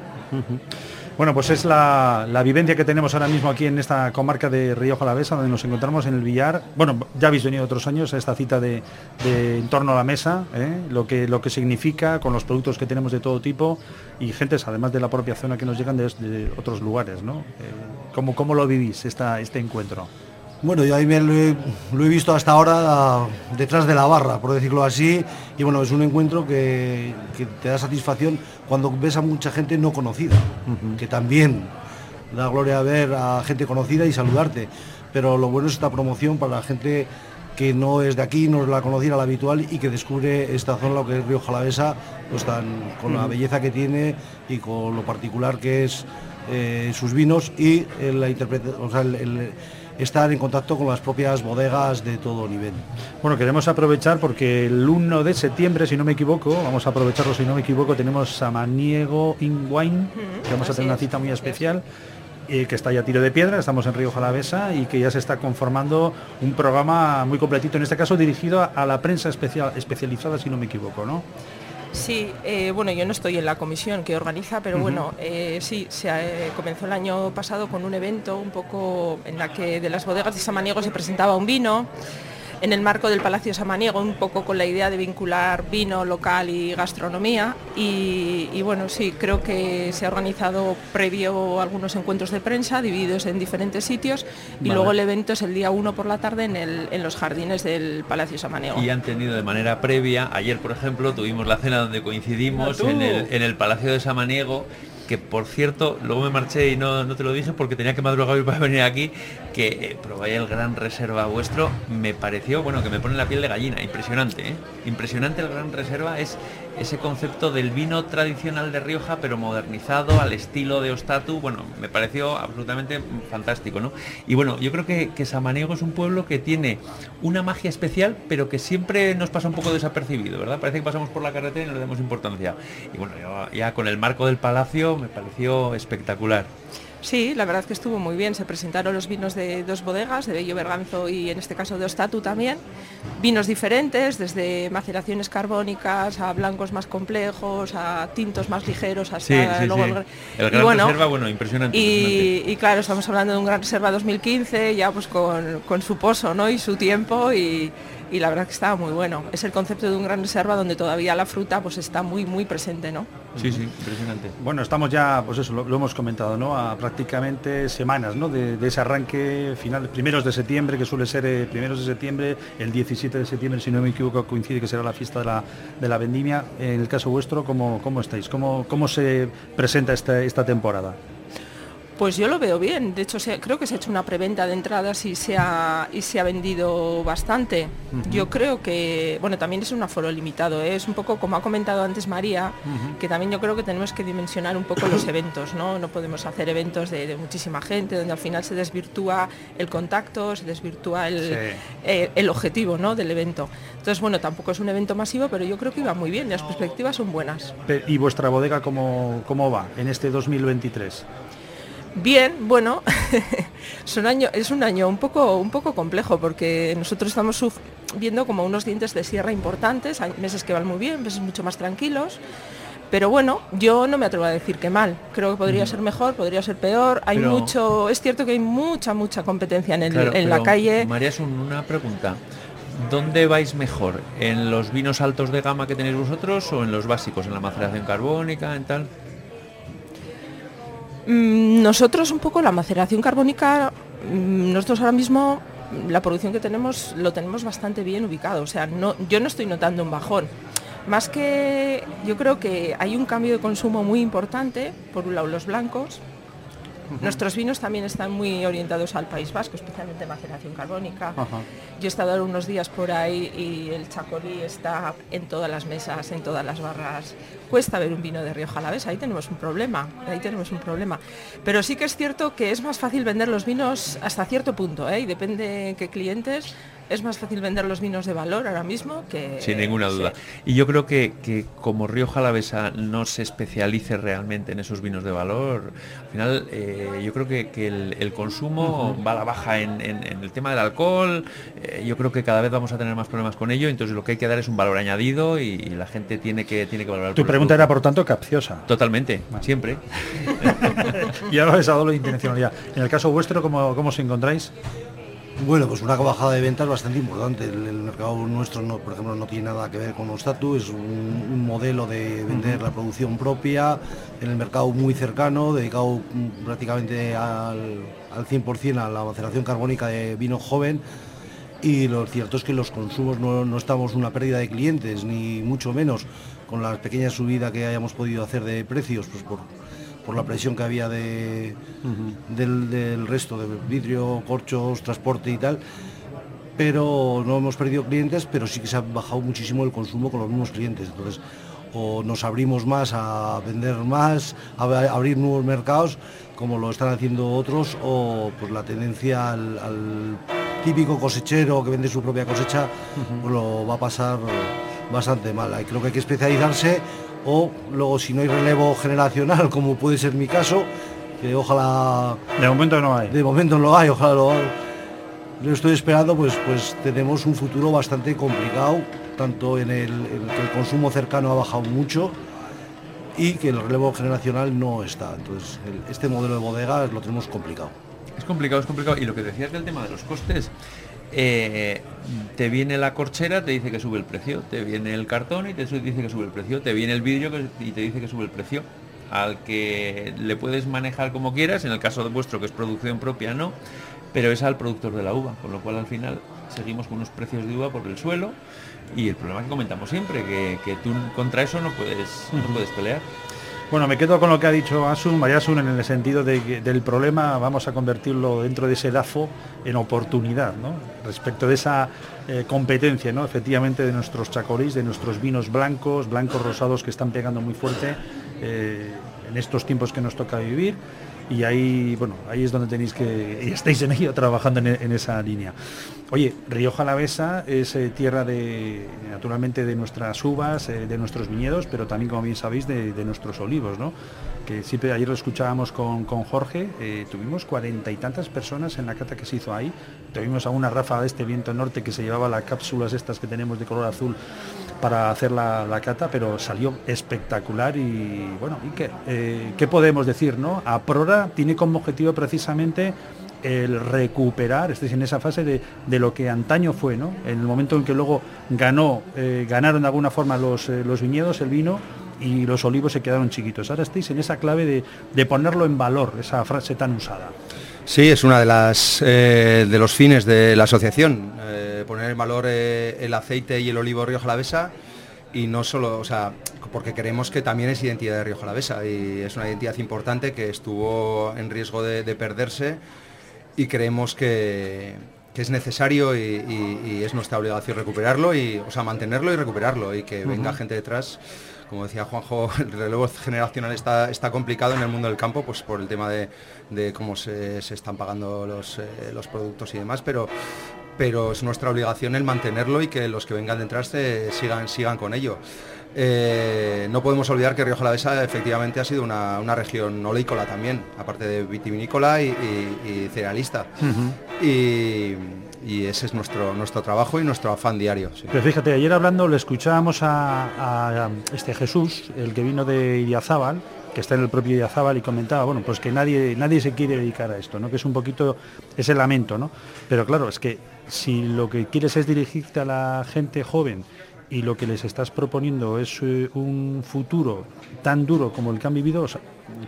[SPEAKER 2] Bueno, pues es la, vivencia que tenemos ahora mismo aquí en esta comarca de Río Jalavesa, donde nos encontramos en el billar. Bueno, ya habéis venido otros años a esta cita de, en torno a la mesa, ¿eh? lo, que, lo que significa con los productos que tenemos de todo tipo y gentes, además de la propia zona que nos llegan de, otros lugares, ¿no? Eh, ¿cómo, ¿Cómo lo vivís esta, este encuentro?
[SPEAKER 9] Bueno, yo ahí me lo he, visto hasta ahora detrás de la barra, por decirlo así, y bueno, es un encuentro que, te da satisfacción cuando ves a mucha gente no conocida, que también da gloria ver a gente conocida y saludarte, pero lo bueno es esta promoción para la gente que no es de aquí, no es la conocida, la habitual y que descubre esta zona, lo que es Río Jalavesa, pues tan, con la belleza que tiene y con lo particular que es eh, sus vinos y la interpretación, o sea, el estar en contacto con las propias bodegas de todo nivel.
[SPEAKER 2] Bueno, queremos aprovechar porque el 1 de septiembre, si no me equivoco, vamos a aprovecharlo si no me equivoco, tenemos Samaniego In Wine, que vamos a tener una cita muy especial. Eh, que está ya a tiro de piedra, estamos en Río Jalavesa y que ya se está conformando un programa muy completito, en este caso dirigido a la prensa especial, especializada, si no me equivoco, ¿no?
[SPEAKER 8] Sí, eh, bueno, yo no estoy en la comisión que organiza, pero bueno, eh, sí, se eh, comenzó el año pasado con un evento un poco en la que de las bodegas de Samaniego se presentaba un vino en el marco del Palacio Samaniego, un poco con la idea de vincular vino local y gastronomía. Y, bueno, sí, creo que se ha organizado previo algunos encuentros de prensa divididos en diferentes sitios y luego el evento es el día 1 por la tarde en, en los jardines del Palacio Samaniego.
[SPEAKER 4] Y han tenido de manera previa, ayer por ejemplo tuvimos la cena donde coincidimos en el, en el Palacio de Samaniego que por cierto, luego me marché y no, no te lo dije porque tenía que madrugar para venir aquí, que eh, probé el gran reserva vuestro, me pareció, bueno, que me pone la piel de gallina, impresionante, ¿eh? Impresionante el gran reserva, es ese concepto del vino tradicional de Rioja, pero modernizado al estilo de Ostatu, bueno, me pareció absolutamente fantástico, ¿no? Y bueno, yo creo que, que Samaniego es un pueblo que tiene una magia especial, pero que siempre nos pasa un poco desapercibido, ¿verdad? Parece que pasamos por la carretera y no le damos importancia. Y bueno, ya, ya con el marco del palacio me pareció espectacular.
[SPEAKER 8] Sí, la verdad que estuvo muy bien. Se presentaron los vinos de dos bodegas, de Bello Berganzo y en este caso de Ostatu también. Vinos diferentes, desde maceraciones carbónicas a blancos más complejos, a tintos más ligeros, hasta
[SPEAKER 4] Sí, sí,
[SPEAKER 8] luego
[SPEAKER 4] sí.
[SPEAKER 8] el-
[SPEAKER 4] El
[SPEAKER 8] y
[SPEAKER 4] gran
[SPEAKER 8] bueno,
[SPEAKER 4] reserva, bueno, impresionante.
[SPEAKER 8] Y,
[SPEAKER 4] impresionante.
[SPEAKER 8] y claro, estamos hablando de un Gran Reserva 2015, ya pues con, con su pozo ¿no? y su tiempo y, y la verdad que estaba muy bueno. Es el concepto de un Gran Reserva donde todavía la fruta pues está muy muy presente, ¿no?
[SPEAKER 4] Sí, sí, impresionante.
[SPEAKER 2] Bueno, estamos ya, pues eso, lo, lo hemos comentado, ¿no? A prácticamente semanas, ¿no? De, de ese arranque final, primeros de septiembre, que suele ser eh, primeros de septiembre, el 17 de septiembre, si no me equivoco, coincide que será la fiesta de la, de la vendimia. En el caso vuestro, ¿cómo, cómo estáis? ¿Cómo, ¿Cómo se presenta esta, esta temporada?
[SPEAKER 8] Pues yo lo veo bien. De hecho, se- creo que se ha hecho una preventa de entradas y se ha, y se ha vendido bastante. Yo creo que, bueno, también es un aforo limitado. ¿eh? Es un poco como ha comentado antes María, que también yo creo que tenemos que dimensionar un poco los eventos, ¿no? No podemos hacer eventos de, de muchísima gente, donde al final se desvirtúa el contacto, se desvirtúa el,
[SPEAKER 2] Sí.
[SPEAKER 8] eh, el objetivo ¿no? del evento. Entonces, bueno, tampoco es un evento masivo, pero yo creo que iba muy bien. Las perspectivas son buenas.
[SPEAKER 2] ¿Y vuestra bodega cómo, cómo va en este 2023?
[SPEAKER 8] Bien, bueno, es un año, es un año un poco, un poco complejo porque nosotros estamos viendo como unos dientes de sierra importantes, hay meses que van muy bien, meses mucho más tranquilos. Pero bueno, yo no me atrevo a decir que mal. Creo que podría ser mejor, podría ser peor. Hay
[SPEAKER 4] Pero-
[SPEAKER 8] mucho, es cierto que hay mucha, mucha competencia en, el-
[SPEAKER 4] Claro,
[SPEAKER 8] en la calle.
[SPEAKER 4] María, es un- una pregunta. ¿Dónde vais mejor? ¿En los vinos altos de gama que tenéis vosotros o en los básicos? ¿En la maceración carbónica, en tal?
[SPEAKER 8] Mm, Nosotros un poco la maceración carbónica, mm, nosotros ahora mismo la producción que tenemos lo tenemos bastante bien ubicado. O sea, yo no estoy notando un bajón. Más que yo creo que hay un cambio de consumo muy importante, por un lado los blancos. Nuestros vinos también están muy orientados al País Vasco, especialmente maceración carbónica. Yo he estado unos días por ahí y el chacolí está en todas las mesas, en todas las barras. Cuesta ver un vino de Rioja a la vez, ahí tenemos un problema, ahí tenemos un problema. Pero sí que es cierto que es más fácil vender los vinos hasta cierto punto, ¿eh? y depende qué clientes, es más fácil vender los vinos de valor ahora mismo que...
[SPEAKER 4] Sin ninguna
[SPEAKER 8] sí.
[SPEAKER 4] duda. Y yo creo que, que como Río Jalavesa no se especialice realmente en esos vinos de valor, al final eh, yo creo que, que el, el consumo va a la baja en, en- en el tema del alcohol. eh, yo creo que cada vez vamos a tener más problemas con ello, entonces lo que hay que dar es un valor añadido y, y la gente tiene que, tiene que valorar.
[SPEAKER 2] Tu pregunta era, por tanto, capciosa.
[SPEAKER 4] Totalmente, siempre.
[SPEAKER 2] y ahora habéis dado la intencionalidad. En el caso vuestro, ¿cómo, cómo os encontráis?
[SPEAKER 9] Bueno, pues una bajada de ventas bastante importante. El, el mercado nuestro, no, por ejemplo, no tiene nada que ver con Ostatu, es un, un modelo de vender la producción propia en el mercado muy cercano, dedicado prácticamente al, al 100% a la maceración carbónica de vino joven. Y lo cierto es que los consumos no, no estamos una pérdida de clientes, ni mucho menos con la pequeña subida que hayamos podido hacer de precios, pues por, por la presión que había de, del, del resto de vidrio, corchos, transporte y tal. Pero no hemos perdido clientes, pero sí que se ha bajado muchísimo el consumo con los mismos clientes. Entonces, o nos abrimos más a vender más, a ab- abrir nuevos mercados, como lo están haciendo otros, o pues la tendencia al, al típico cosechero que vende su propia cosecha, pues lo va a pasar bastante mal. Creo que hay que especializarse o luego si no hay relevo generacional, como puede ser mi caso, que ojalá
[SPEAKER 2] De momento no hay.
[SPEAKER 9] de momento no lo hay, ojalá lo lo estoy esperando, pues, pues tenemos un futuro bastante complicado, tanto en el, en que el consumo cercano ha bajado mucho y que el relevo generacional no está. Entonces, el- este modelo de bodega lo tenemos complicado.
[SPEAKER 4] Es complicado, es complicado. Y lo que decías del tema de los costes, eh, te viene la corchera, te dice que sube el precio, te viene el cartón y te dice que sube el precio, te viene el vidrio y te dice que sube el precio. Al que le puedes manejar como quieras, en el caso de vuestro que es producción propia no, pero es al productor de la uva, con lo cual al final seguimos con unos precios de uva por el suelo y el problema que comentamos siempre, que, que tú contra eso no puedes, no puedes pelear.
[SPEAKER 2] Bueno, me quedo con lo que ha dicho Asun, Mayasun, en el sentido del problema vamos a convertirlo dentro de ese DAFO en oportunidad, ¿no? Respecto de esa eh, competencia, ¿no? Efectivamente, de nuestros chacolís, de nuestros vinos blancos, blancos rosados que están pegando muy fuerte eh, en estos tiempos que nos toca vivir y ahí, bueno, ahí es donde tenéis que, y estáis en ello trabajando en, esa línea. Oye, Rioja Alavesa es eh, tierra de, naturalmente, de nuestras uvas, eh, de nuestros viñedos, pero también, como bien sabéis, de, nuestros olivos, ¿no? Que siempre ayer lo escuchábamos con, Jorge, eh, tuvimos cuarenta y tantas personas en la cata que se hizo ahí, tuvimos a una ráfaga de este viento norte que se llevaba las cápsulas estas que tenemos de color azul para hacer la, cata, pero salió espectacular y bueno, ¿y qué, eh, qué podemos decir? ¿no? A Prora tiene como objetivo precisamente el recuperar, es decir, en esa fase de, lo que antaño fue, ¿no? En el momento en que luego ganó, eh, ganaron de alguna forma los, eh, los viñedos, el vino, y los olivos se quedaron chiquitos. Ahora estáis en esa clave de ponerlo en valor, esa frase tan usada.
[SPEAKER 7] Sí, es una de las de los fines de la asociación poner en valor eh, el aceite y el olivo Río Jalavesa y no solo, o sea, porque creemos que también es identidad de Río Jalavesa y es una identidad importante que estuvo en riesgo de, perderse y creemos que, es necesario y, es nuestra obligación recuperarlo y, o sea, mantenerlo y recuperarlo y que venga gente detrás. Como decía Juanjo, el relevo generacional está, está complicado en el mundo del campo, pues por el tema de, cómo se, están pagando los, eh, los productos y demás, pero, pero es nuestra obligación el mantenerlo y que los que vengan detrás sigan, sigan con ello. Eh, no podemos olvidar que Río Jalavesa efectivamente ha sido una, región oleícola también, aparte de vitivinícola y, cerealista. y, ese es nuestro, nuestro trabajo y nuestro afán diario.
[SPEAKER 2] Pero fíjate, ayer hablando le escuchábamos a, este Jesús, el que vino de Idiazábal, que está en el propio Idiazábal y comentaba, bueno, pues que nadie, nadie se quiere dedicar a esto, ¿no? Que es un poquito ese lamento, ¿no? Pero claro, es que si lo que quieres es dirigirte a la gente joven y lo que les estás proponiendo es eh, un futuro tan duro como el que han vivido,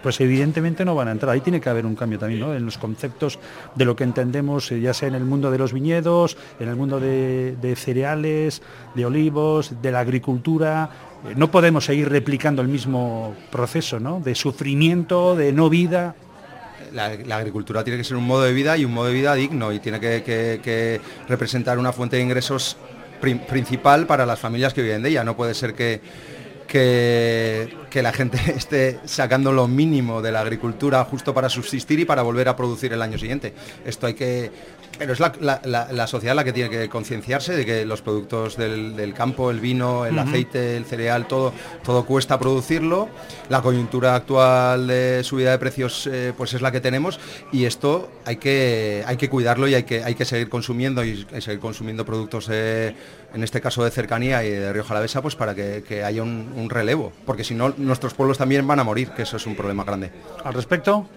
[SPEAKER 2] pues evidentemente no van a entrar. Ahí tiene que haber un cambio también, ¿no? En los conceptos de lo que entendemos, eh, ya sea en el mundo de los viñedos, en el mundo de, cereales, de olivos, de la agricultura. Eh, no podemos seguir replicando el mismo proceso, ¿no? De sufrimiento, de no vida
[SPEAKER 7] la, agricultura tiene que ser un modo de vida y un modo de vida digno y tiene que, representar una fuente de ingresos principal para las familias que viven de ella. No puede ser que, que, la gente esté sacando lo mínimo de la agricultura justo para subsistir y para volver a producir el año siguiente. Esto hay que, pero es la, sociedad la que tiene que concienciarse de que los productos del, campo, el vino, el aceite, el cereal, todo, todo cuesta producirlo. La coyuntura actual de subida de precios eh, pues es la que tenemos y esto hay que, hay que cuidarlo y hay que, hay que seguir consumiendo y seguir consumiendo productos, en este caso de cercanía y de Río Jalavesa, pues para que, haya un, relevo, porque si no nuestros pueblos también van a morir, que eso es un problema grande.
[SPEAKER 2] Al respecto.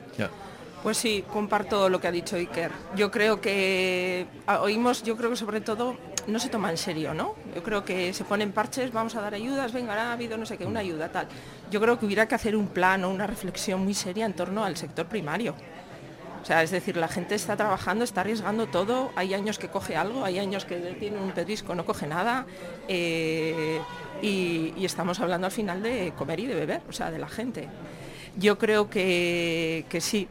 [SPEAKER 8] Pues sí, comparto lo que ha dicho Iker. Yo creo que ah, oímos, yo creo que sobre todo no se toma en serio, ¿no? Yo creo que se ponen parches, vamos a dar ayudas, venga, ha habido no sé qué, una ayuda, tal. Yo creo que hubiera que hacer un plan o una reflexión muy seria en torno al sector primario. O sea, es decir, la gente está trabajando, está arriesgando todo, hay años que coge algo, hay años que tiene un pedrisco, no coge nada, eh, y, estamos hablando al final de comer y de beber, o sea, de la gente. Yo creo que sí,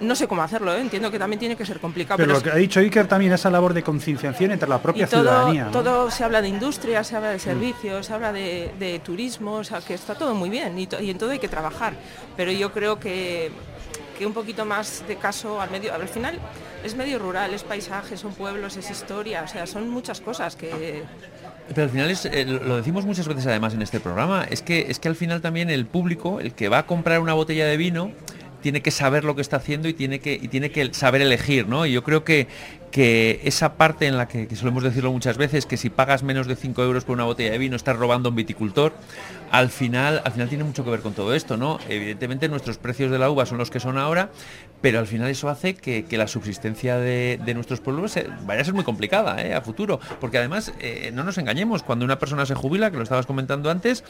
[SPEAKER 8] no sé cómo hacerlo, ¿eh? entiendo que también tiene que ser complicado.
[SPEAKER 2] Pero, lo que ha dicho Iker también esa labor de concienciación entre la propia ciudadanía.
[SPEAKER 8] Todo se habla de industria, se habla de servicios, se habla de, turismo, o sea, que está todo muy bien y, en todo hay que trabajar. Pero yo creo que, que un poquito más de caso al medio, al final es medio rural, es paisaje, son pueblos, es historia, o sea, son muchas cosas que
[SPEAKER 4] pero al final es, eh, lo decimos muchas veces además en este programa, es que es que al final también el público, el que va a comprar una botella de vino, tiene que saber lo que está haciendo y tiene que, saber elegir, ¿no? Y yo creo que, que esa parte en la que, solemos decirlo muchas veces, que si pagas menos de 5 euros por una botella de vino estás robando a un viticultor, al final, al final tiene mucho que ver con todo esto, ¿no? Evidentemente nuestros precios de la uva son los que son ahora, pero al final eso hace que, la subsistencia de, nuestros pueblos vaya a ser muy complicada ¿eh? a futuro, porque además, eh, no nos engañemos, cuando una persona se jubila, que lo estabas comentando antes,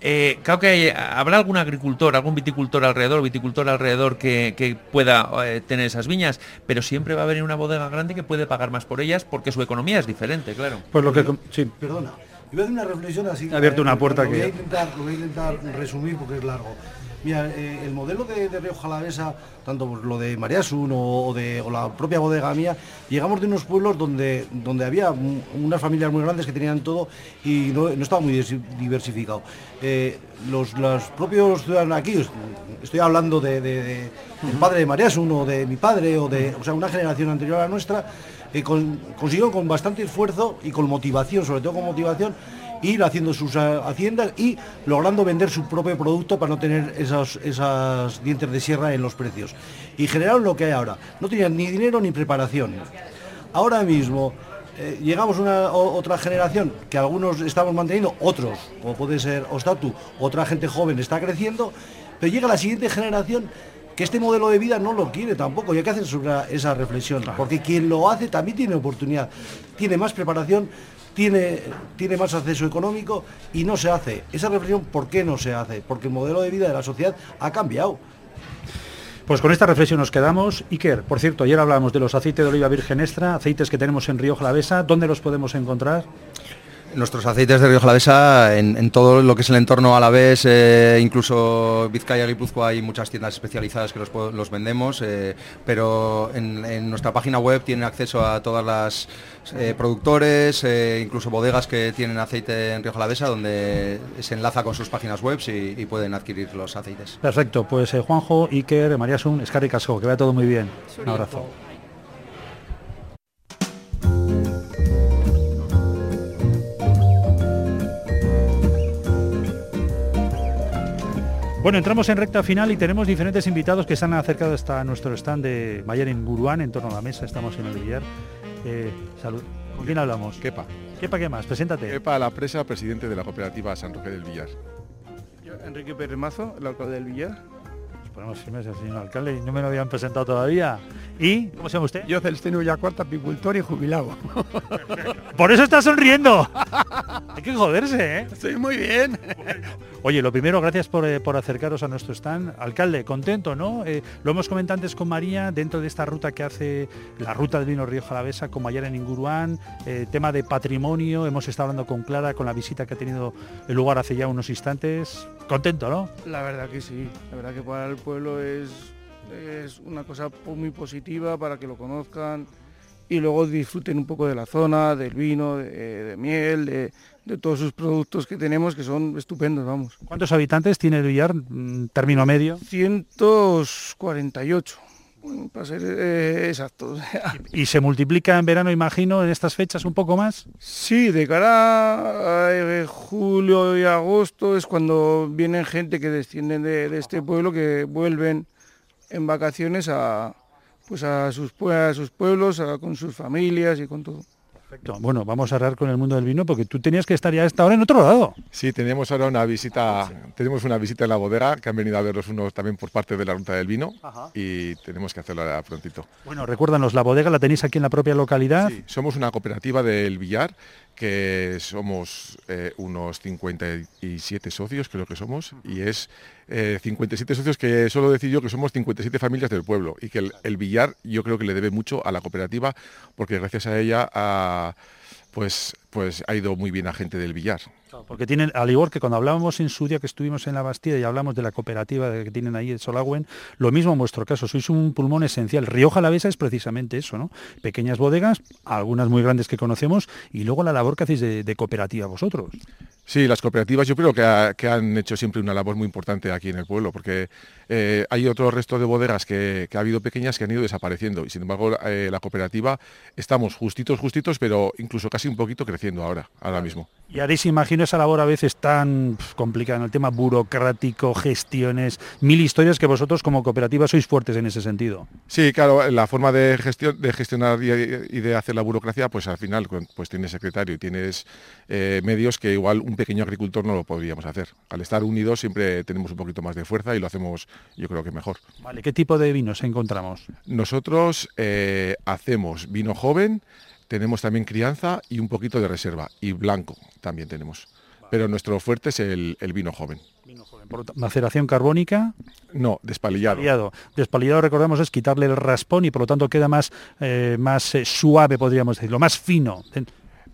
[SPEAKER 4] eh, creo que habrá algún agricultor, algún viticultor alrededor, viticultor alrededor que, pueda eh, tener esas viñas, pero siempre va a haber una bodega grande que puede pagar más por ellas porque su economía es diferente, claro.
[SPEAKER 9] Pues lo que sí. Perdona. voy a hacer una reflexión así.
[SPEAKER 2] Abierto una puerta
[SPEAKER 9] lo voy a
[SPEAKER 2] que-
[SPEAKER 9] intentar, lo voy a intentar resumir porque es largo. Mira, eh, el modelo de, de Río Jalavesa, tanto por lo de Mariasun o, o de, o la propia bodega mía, llegamos de unos pueblos donde, donde había un- unas familias muy grandes que tenían todo y no, no estaba muy diversificado. Eh, los, los propios ciudadanos aquí, estoy hablando de, de- de- del padre de Mariasun o de mi padre o de o sea, una generación anterior a la nuestra, eh, con- consiguió con bastante esfuerzo y con motivación, sobre todo con motivación, ir haciendo sus ah, haciendas y logrando vender su propio producto para no tener esos, esas dientes de sierra en los precios. Y generaron lo que hay ahora. No tenían ni dinero ni preparación. Ahora mismo eh, llegamos a una otra generación que algunos estamos manteniendo, otros, como puede ser Ostatu, otra gente joven está creciendo, pero llega la siguiente generación que este modelo de vida no lo quiere tampoco y hay que hacer sobre esa reflexión, porque quien lo hace también tiene oportunidad, tiene más preparación, tiene, tiene más acceso económico y no se hace. Esa reflexión, ¿por qué no se hace? Porque el modelo de vida de la sociedad ha cambiado.
[SPEAKER 2] Pues con esta reflexión nos quedamos. Iker, por cierto, ayer hablábamos de los aceites de oliva virgen extra, aceites que tenemos en Río Jalavesa. ¿Dónde los podemos encontrar?
[SPEAKER 7] Nuestros aceites de Río Jalavesa en, en todo lo que es el entorno a la vez, incluso Vizcaya, Guipúzcoa, hay muchas tiendas especializadas que los, vendemos, eh, pero en, en nuestra página web tienen acceso a todas las eh, productores, eh, incluso bodegas que tienen aceite en Río Jalavesa, donde se enlaza con sus páginas web y, y pueden adquirir los aceites.
[SPEAKER 2] Perfecto, pues eh, Juanjo, Iker, María Sun, Escarri Casco, que vaya todo muy bien. Un abrazo. Bueno, entramos en recta final y tenemos diferentes invitados que se han acercado hasta nuestro stand de Mayer en Guruán, en torno a la mesa, estamos en el billar. Eh, salud. ¿Con quién hablamos?
[SPEAKER 10] Kepa.
[SPEAKER 2] Kepa, ¿qué más? Preséntate.
[SPEAKER 10] Kepa La Presa, presidente de la cooperativa San Roque del Villar.
[SPEAKER 11] Yo, Enrique Pérez Mazo, el alcalde del Villar.
[SPEAKER 2] Nos ponemos firmes, señor alcalde, no me lo habían presentado todavía. ¿Y cómo se llama usted?
[SPEAKER 11] Yo, Celestino Villacuarta, apicultor y jubilado.
[SPEAKER 2] Por eso está sonriendo. Hay que joderse, ¿eh?
[SPEAKER 11] Estoy muy bien.
[SPEAKER 2] Oye, lo primero, gracias por, eh, por acercaros a nuestro stand. Alcalde, contento, ¿no? Eh, lo hemos comentado antes con María, dentro de esta ruta que hace la ruta del vino Río Jalavesa, como ayer en Inguruán, eh, tema de patrimonio, hemos estado hablando con Clara, con la visita que ha tenido el lugar hace ya unos instantes. Contento, ¿no?
[SPEAKER 11] La verdad que sí. La verdad que para el pueblo es, es una cosa muy positiva para que lo conozcan y luego disfruten un poco de la zona, del vino, de, de miel, de, de todos sus productos que tenemos que son estupendos, vamos.
[SPEAKER 2] ¿Cuántos habitantes tiene el Villar, mm, término medio?
[SPEAKER 11] 148, mm, para ser eh, exactos.
[SPEAKER 2] ¿Y se multiplica en verano, imagino, en estas fechas un poco más?
[SPEAKER 11] Sí, de cara a eh, julio y agosto es cuando vienen gente que descienden de, de este pueblo, que vuelven en vacaciones a, pues a, sus, a sus pueblos, a- con sus familias y con todo.
[SPEAKER 2] Perfecto. Bueno, vamos a hablar con el mundo del vino porque tú tenías que estar ya a esta hora en otro lado.
[SPEAKER 10] Sí, tenemos ahora una visita, tenemos una visita en la bodega que han venido a verlos unos también por parte de la ruta del vino y tenemos que hacerlo ahora prontito.
[SPEAKER 2] Bueno, recuérdanos, la bodega la tenéis aquí en la propia localidad.
[SPEAKER 10] Sí, somos una cooperativa del Villar que somos eh, unos 57 socios, creo que somos, y es eh, 57 socios que solo decir yo que somos 57 familias del pueblo y que el, el Villar yo creo que le debe mucho a la cooperativa porque gracias a ella ha, pues, pues ha ido muy bien a gente del Villar.
[SPEAKER 2] Porque tienen, al igual que cuando hablábamos en su día que estuvimos en la Bastida y hablamos de la cooperativa que tienen ahí en Solagüen, lo mismo en vuestro caso, sois un pulmón esencial. Río Jalavesa es precisamente eso, ¿no? Pequeñas bodegas, algunas muy grandes que conocemos, y luego la labor que hacéis de, de cooperativa vosotros.
[SPEAKER 10] Sí, las cooperativas yo creo que, ha- que han hecho siempre una labor muy importante aquí en el pueblo, porque eh, hay otro resto de bodegas que, que ha habido pequeñas que han ido desapareciendo y sin embargo eh, la cooperativa estamos justitos, justitos, pero incluso casi un poquito creciendo ahora, ahora mismo.
[SPEAKER 2] Y haréis, imagino, esa labor a veces tan complicada en el tema burocrático, gestiones, mil historias que vosotros como cooperativa sois fuertes en ese sentido.
[SPEAKER 10] Sí, claro, la forma de, de gestionar y, y de hacer la burocracia, pues al final pues tienes secretario y tienes eh, medios que igual un pequeño agricultor no lo podríamos hacer. Al estar unidos siempre tenemos un poquito más de fuerza y lo hacemos yo creo que mejor.
[SPEAKER 2] Vale, ¿qué tipo de vinos encontramos?
[SPEAKER 10] Nosotros eh, hacemos vino joven, tenemos también crianza y un poquito de reserva y blanco también tenemos. Pero nuestro fuerte es el, el vino joven.
[SPEAKER 2] Lo ta- maceración carbónica.
[SPEAKER 10] No, despalillado.
[SPEAKER 2] Despalillado. Despalillado, recordamos, es quitarle el raspón y por lo tanto queda más, eh, más eh, suave, podríamos decirlo, más fino.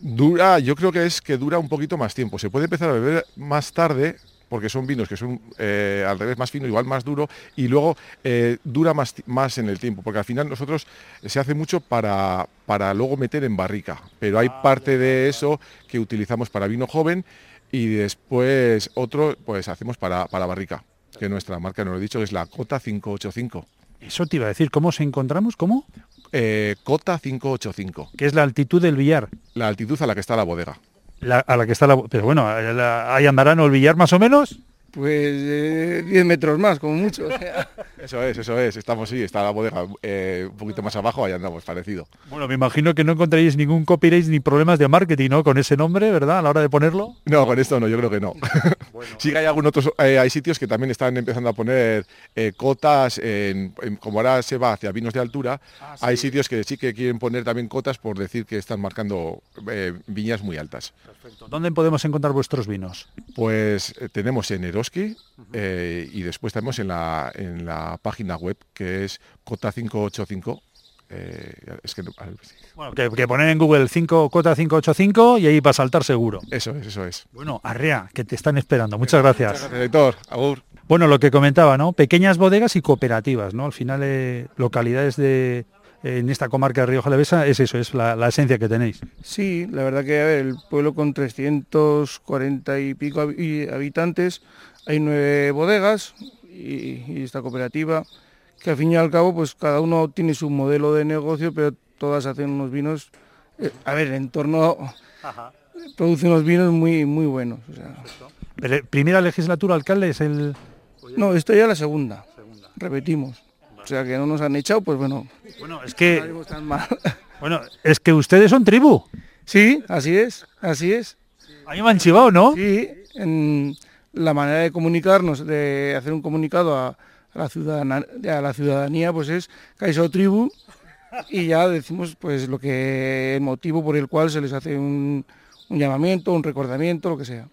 [SPEAKER 10] Dura, yo creo que es que dura un poquito más tiempo. Se puede empezar a beber más tarde, porque son vinos que son eh, al revés más fino, igual más duro, y luego eh, dura más, más en el tiempo, porque al final nosotros se hace mucho para, para luego meter en barrica, pero hay parte de eso que utilizamos para vino joven y después otro pues hacemos para, para barrica, que nuestra marca, no lo he dicho, es la Cota 585.
[SPEAKER 2] Eso te iba a decir, ¿cómo se encontramos? ¿Cómo?
[SPEAKER 10] Eh, Cota 585.
[SPEAKER 2] Que es la altitud del billar.
[SPEAKER 10] La altitud a la que está la bodega.
[SPEAKER 2] La- a la que está la... Pero bueno, la- ahí andarán el billar más o menos.
[SPEAKER 11] Pues eh, 10 metros más, como mucho. o sea.
[SPEAKER 10] Eso es, eso es, estamos sí, está la bodega eh, un poquito más abajo, ahí andamos, parecido.
[SPEAKER 2] Bueno, me imagino que no encontraréis ningún copyright ni problemas de marketing, ¿no? Con ese nombre, ¿verdad? A la hora de ponerlo.
[SPEAKER 10] No, con esto no, yo creo que no. sí que hay algún otros, eh, hay sitios que también están empezando a poner eh, cotas, en- en- como ahora se va hacia vinos de altura, hay sitios que sí que quieren poner también cotas por decir que están marcando eh, viñas muy altas.
[SPEAKER 2] ¿Dónde podemos encontrar vuestros vinos?
[SPEAKER 10] Pues eh, tenemos en Eh, y después tenemos en la, en la página web que es Cota 585. eh, es que.
[SPEAKER 2] Bueno, que, que poner en Google 5 cota 585 y ahí va a saltar seguro.
[SPEAKER 10] Eso es, eso es.
[SPEAKER 2] Bueno, Arrea, que te están esperando. Muchas gracias.
[SPEAKER 10] Gracias, Héctor. Agur.
[SPEAKER 2] Bueno, lo que comentaba, ¿no? Pequeñas bodegas y cooperativas, ¿no? Al final, eh, localidades de en esta comarca de Río Jalavesa es eso, es la, la esencia que tenéis.
[SPEAKER 11] Sí, la verdad que a ver, el pueblo con 340 y pico habitantes, hay nueve bodegas y, y esta cooperativa, que al fin y al cabo pues cada uno tiene su modelo de negocio, pero todas hacen unos vinos, eh, a ver, en torno, producen unos vinos muy, muy buenos. o sea.
[SPEAKER 2] Pero, primera legislatura, alcalde, es el...
[SPEAKER 11] No, esto ya la segunda, repetimos. O sea que no nos han echado, pues bueno.
[SPEAKER 2] Bueno, es que...
[SPEAKER 11] salimos tan mal.
[SPEAKER 2] Bueno, es que ustedes son tribu.
[SPEAKER 11] Sí, así es, así es.
[SPEAKER 2] A mí me han chivado, ¿no?
[SPEAKER 11] Sí, en la manera de comunicarnos, de hacer un comunicado a, a la, ciudadana- a la ciudadanía, pues es Caiso Tribu y ya decimos pues lo que el motivo por el cual se les hace un, un llamamiento, un recordamiento, lo que sea.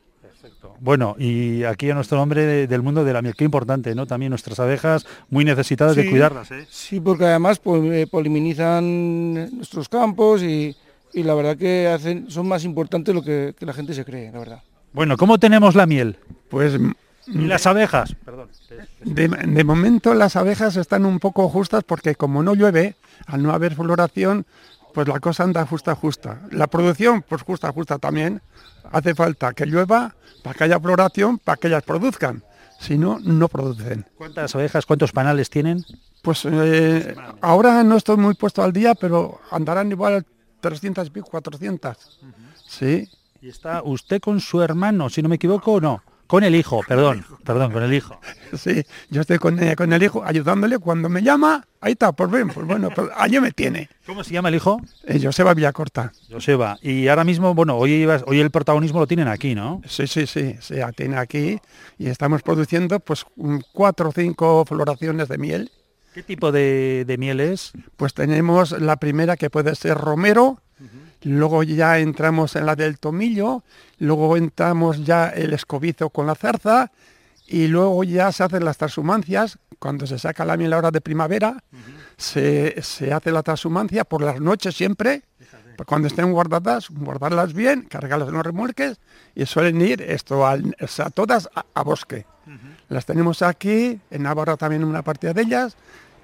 [SPEAKER 2] Bueno, y aquí a nuestro nombre de- del mundo de la miel, qué importante, ¿no? También nuestras abejas muy necesitadas de cuidarlas, ¿eh?
[SPEAKER 11] Sí, porque además eh, polinizan nuestros campos y, y la verdad que hacen, son más importantes lo que, que la gente se cree, la verdad.
[SPEAKER 2] Bueno, ¿cómo tenemos la miel?
[SPEAKER 12] Pues
[SPEAKER 2] ¿Y las abejas?
[SPEAKER 12] de, de momento las abejas están un poco justas porque como no llueve, al no haber floración, pues la cosa anda justa, justa. La producción, pues justa, justa también. Hace falta que llueva para que haya floración, para que ellas produzcan. Si no, no producen.
[SPEAKER 2] ¿Cuántas abejas, cuántos panales tienen?
[SPEAKER 12] Pues eh, ahora no estoy muy puesto al día, pero andarán igual 300 y pico, 400. Sí.
[SPEAKER 2] Y está usted con su hermano, si no me equivoco, o no. Con el hijo, perdón, perdón, con el hijo.
[SPEAKER 12] Sí, yo estoy con, eh, con el hijo ayudándole. Cuando me llama, ahí está, pues bien, pues bueno, pues allí me tiene.
[SPEAKER 2] ¿Cómo se llama el hijo?
[SPEAKER 12] Eh, Joseba Villacorta.
[SPEAKER 2] Joseba. Y ahora mismo, bueno, hoy, hoy el protagonismo lo tienen aquí, ¿no?
[SPEAKER 12] Sí, sí, sí, se ya tiene aquí y estamos produciendo pues cuatro o cinco floraciones de miel.
[SPEAKER 2] ¿Qué tipo de, de miel es?
[SPEAKER 12] Pues tenemos la primera que puede ser romero, luego ya entramos en la del tomillo, luego entramos ya el escobizo con la zarza y luego ya se hacen las transhumancias, cuando se saca la miel ahora de primavera, se, se hace la transhumancia por las noches siempre, pues cuando estén guardadas, guardarlas bien, cargarlas en los remolques y suelen ir esto sea, todas a, a bosque. Las tenemos aquí, en Navarra también una partida de ellas,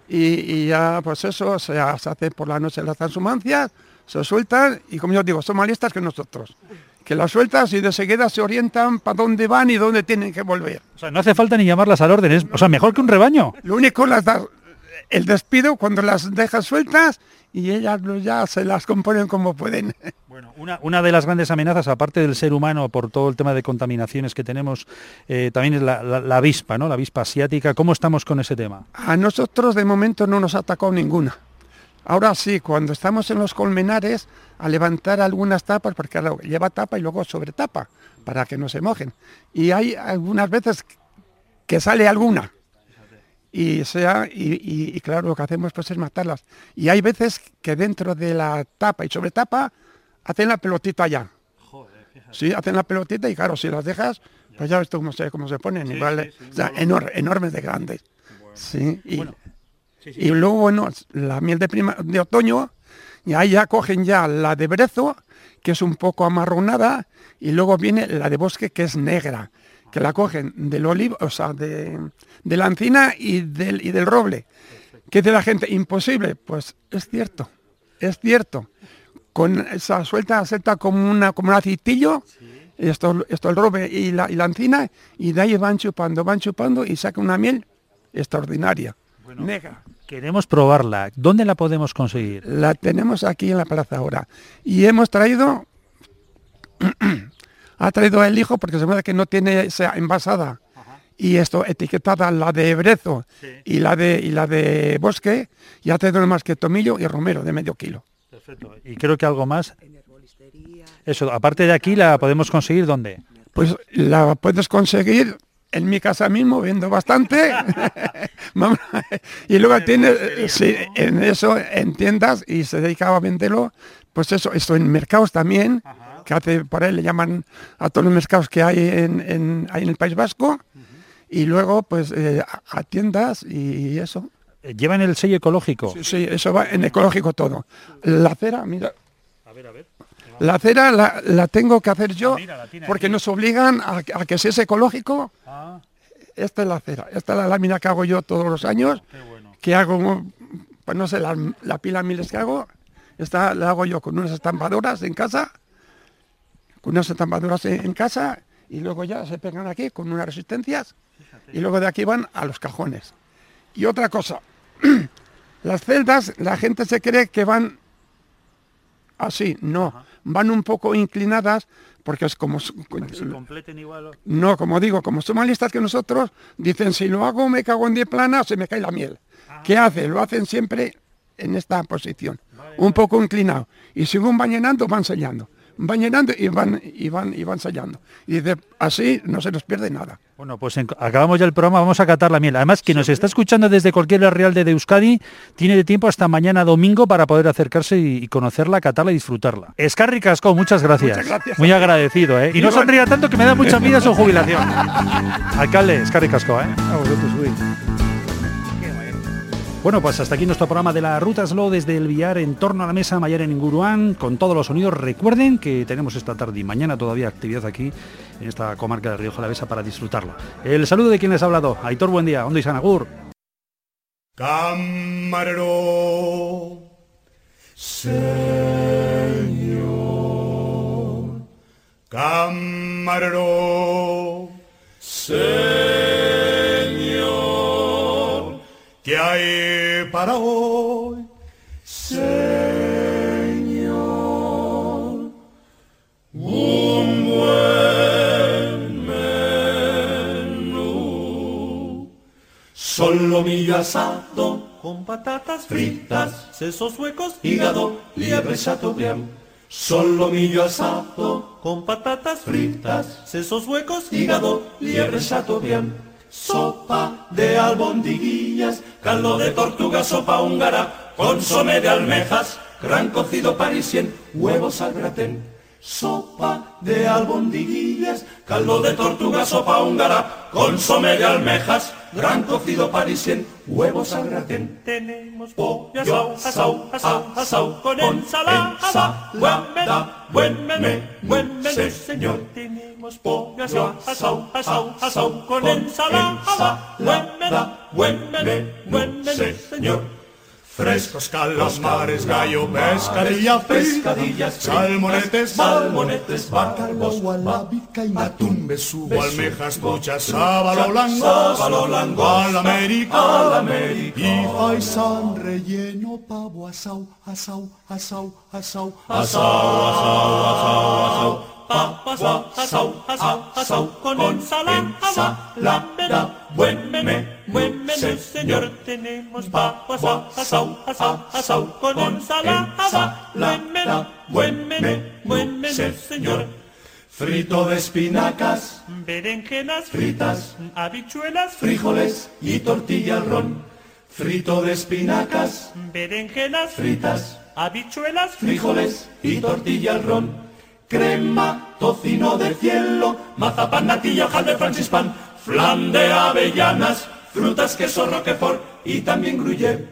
[SPEAKER 12] y, y ya pues eso, se, se hace por la noche las transhumancias, se sueltan y como yo digo, son más listas que nosotros. Que las sueltas y de seguida se orientan para dónde van y dónde tienen que volver.
[SPEAKER 2] O sea, no hace falta ni llamarlas al orden, es, o sea, mejor que un rebaño.
[SPEAKER 12] Lo único las das el despido cuando las dejas sueltas y ellas ya se las componen como pueden.
[SPEAKER 2] Una, una de las grandes amenazas, aparte del ser humano, por todo el tema de contaminaciones que tenemos, eh, también es la, la- la avispa, ¿no? La avispa asiática. ¿Cómo estamos con ese tema?
[SPEAKER 12] A nosotros de momento no nos ha atacado ninguna. Ahora sí, cuando estamos en los colmenares, a levantar algunas tapas, porque claro, lleva tapa y luego sobre tapa, para que no se mojen. Y hay algunas veces que sale alguna. Y, sea, y, y- y claro, lo que hacemos pues es matarlas. Y hay veces que dentro de la tapa y sobre tapa hacen la pelotita ya. Sí, hacen la pelotita y claro, si las dejas, pues ya ves tú cómo se, cómo se ponen, igual, o sea, enor- enormes de grandes. Sí, y, y luego, bueno, la miel de, prima, de otoño, y ahí ya cogen ya la de brezo, que es un poco amarronada, y luego viene la de bosque, que es negra, que la cogen del olivo, o sea, de, de la encina y del, y del roble. ¿Qué dice la gente? Imposible. Pues es cierto, es cierto. Con esa suelta, suelta como, una, como un aceitillo, esto, esto el roble y la, y la encina, y de ahí van chupando, van chupando y sacan una miel extraordinaria, negra.
[SPEAKER 2] Queremos probarla. ¿Dónde la podemos conseguir?
[SPEAKER 12] La tenemos aquí en la plaza ahora. Y hemos traído, ha traído el hijo porque se ve que no tiene esa envasada. Y esto etiquetada la de brezo y la de y la de bosque, y ha traído más que tomillo y romero de medio kilo.
[SPEAKER 2] Perfecto. Y creo que algo más. Eso, aparte de aquí, ¿la podemos conseguir dónde?
[SPEAKER 12] Pues la puedes conseguir en mi casa mismo, viendo bastante. Y luego tiene, eh, sí, en eso, en tiendas, y se dedicaba a venderlo, pues eso, esto en mercados también, que hace por ahí, le llaman a todos los mercados que hay en, en, hay en el País Vasco, y luego pues eh, a, a tiendas y eso.
[SPEAKER 2] ¿Llevan el sello ecológico?
[SPEAKER 12] Sí, sí, eso va en ecológico todo. La cera, mira. La cera la, la tengo que hacer yo porque nos obligan a, a que sea ecológico. Esta es la cera, esta es la lámina que hago yo todos los años, que hago, pues no sé, la, la pila miles que hago, esta la hago yo con unas estampadoras en casa, con unas estampadoras en, en casa y luego ya se pegan aquí con unas resistencias y luego de aquí van a los cajones. Y otra cosa, las celdas, la gente se cree que van así, no, van un poco inclinadas porque es como...
[SPEAKER 2] completen igual.
[SPEAKER 12] No, como digo, como son más listas que nosotros, dicen, si lo hago me cago en 10 planas, se me cae la miel. ¿Qué hace? Lo hacen siempre en esta posición, un poco inclinado. Y según van llenando, van sellando. Van llenando y van, y van, y van sellando. Y dice, así no se nos pierde nada.
[SPEAKER 2] Bueno, pues en- acabamos ya el programa, vamos a catar la miel. Además, quien nos está escuchando desde cualquier real de Euskadi tiene de tiempo hasta mañana domingo para poder acercarse y, y conocerla, catarla y disfrutarla. Escarri Casco, muchas gracias.
[SPEAKER 12] Muchas gracias.
[SPEAKER 2] Muy agradecido, ¿eh? Y no sonría tanto que me da mucha envidia su jubilación. Alcalde, Escarri Casco, ¿eh?
[SPEAKER 11] A vosotros, uy.
[SPEAKER 2] Bueno, pues hasta aquí nuestro programa de la Ruta Slow desde el Villar en torno a la mesa Mayor en Inguruán, con todos los sonidos. Recuerden que tenemos esta tarde y mañana todavía actividad aquí en esta comarca de Río Jalavesa para disfrutarla. El saludo de quien les ha hablado. Aitor, buen día. Ondo y Sanagur.
[SPEAKER 13] Camarero, Señor. Camarero, para hoy, Señor? Un buen menú. Solomillo asado con patatas fritas, sesos huecos, hígado, liebre chateaubriand. Solomillo asado con patatas fritas, sesos huecos, hígado, liebre chateaubriand. Sopa de albondiguillas, caldo de tortuga, sopa húngara, consomé de almejas, gran cocido parisien, huevos al gratén. Sopa de albondiguillas, caldo de tortuga, sopa húngara, consomé de almejas, gran cocido parisien, huevos al gratén. Tenemos pollo asau, asau, asau, asau, con ensalada, buen menú, buen menú, señor. Tenemos pollo asau, asau, asau, asau, con ensalada, buen menú, buen menú, buen menú, señor. Frescos calamares, gallo, pescadilla, pescadillas, salmonetes, salmonetes, bacalbos, gualabica y atún, besugo, almejas, truchas, sábalo blanco, sábalo blanco, al América, al América, y faisán relleno, pavo, asau, asau, asau, asau, asau, asau, asau, asau. Pavo, asau, asau, asau, con ensalada, buen menú, buen menú, señor. Tenemos pavo, asau, asau, asau, con ensalada, buen menú, buen menú, buen menú, señor. Frito de espinacas, berenjenas fritas, habichuelas, frijoles y tortilla al ron. Frito de espinacas, berenjenas fritas, habichuelas, frijoles y tortilla al ron. Crema, tocino de cielo, mazapán, natilla, hojaldre, francispan, flan de avellanas, frutas, queso, roquefort y también gruyère.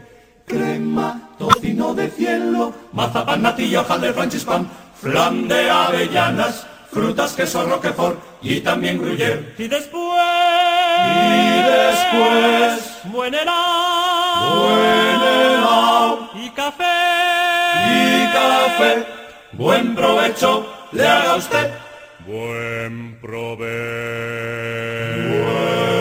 [SPEAKER 13] Crema, tocino de cielo, mazapán, natilla, hojaldre, francispan, flan de avellanas, frutas, queso, roquefort y también gruyère.
[SPEAKER 14] Y después,
[SPEAKER 13] Y después,
[SPEAKER 14] buen helado,
[SPEAKER 13] buen helado
[SPEAKER 14] y café,
[SPEAKER 13] y café. Buen provecho le haga usted.
[SPEAKER 14] buen provecho.
[SPEAKER 13] Buen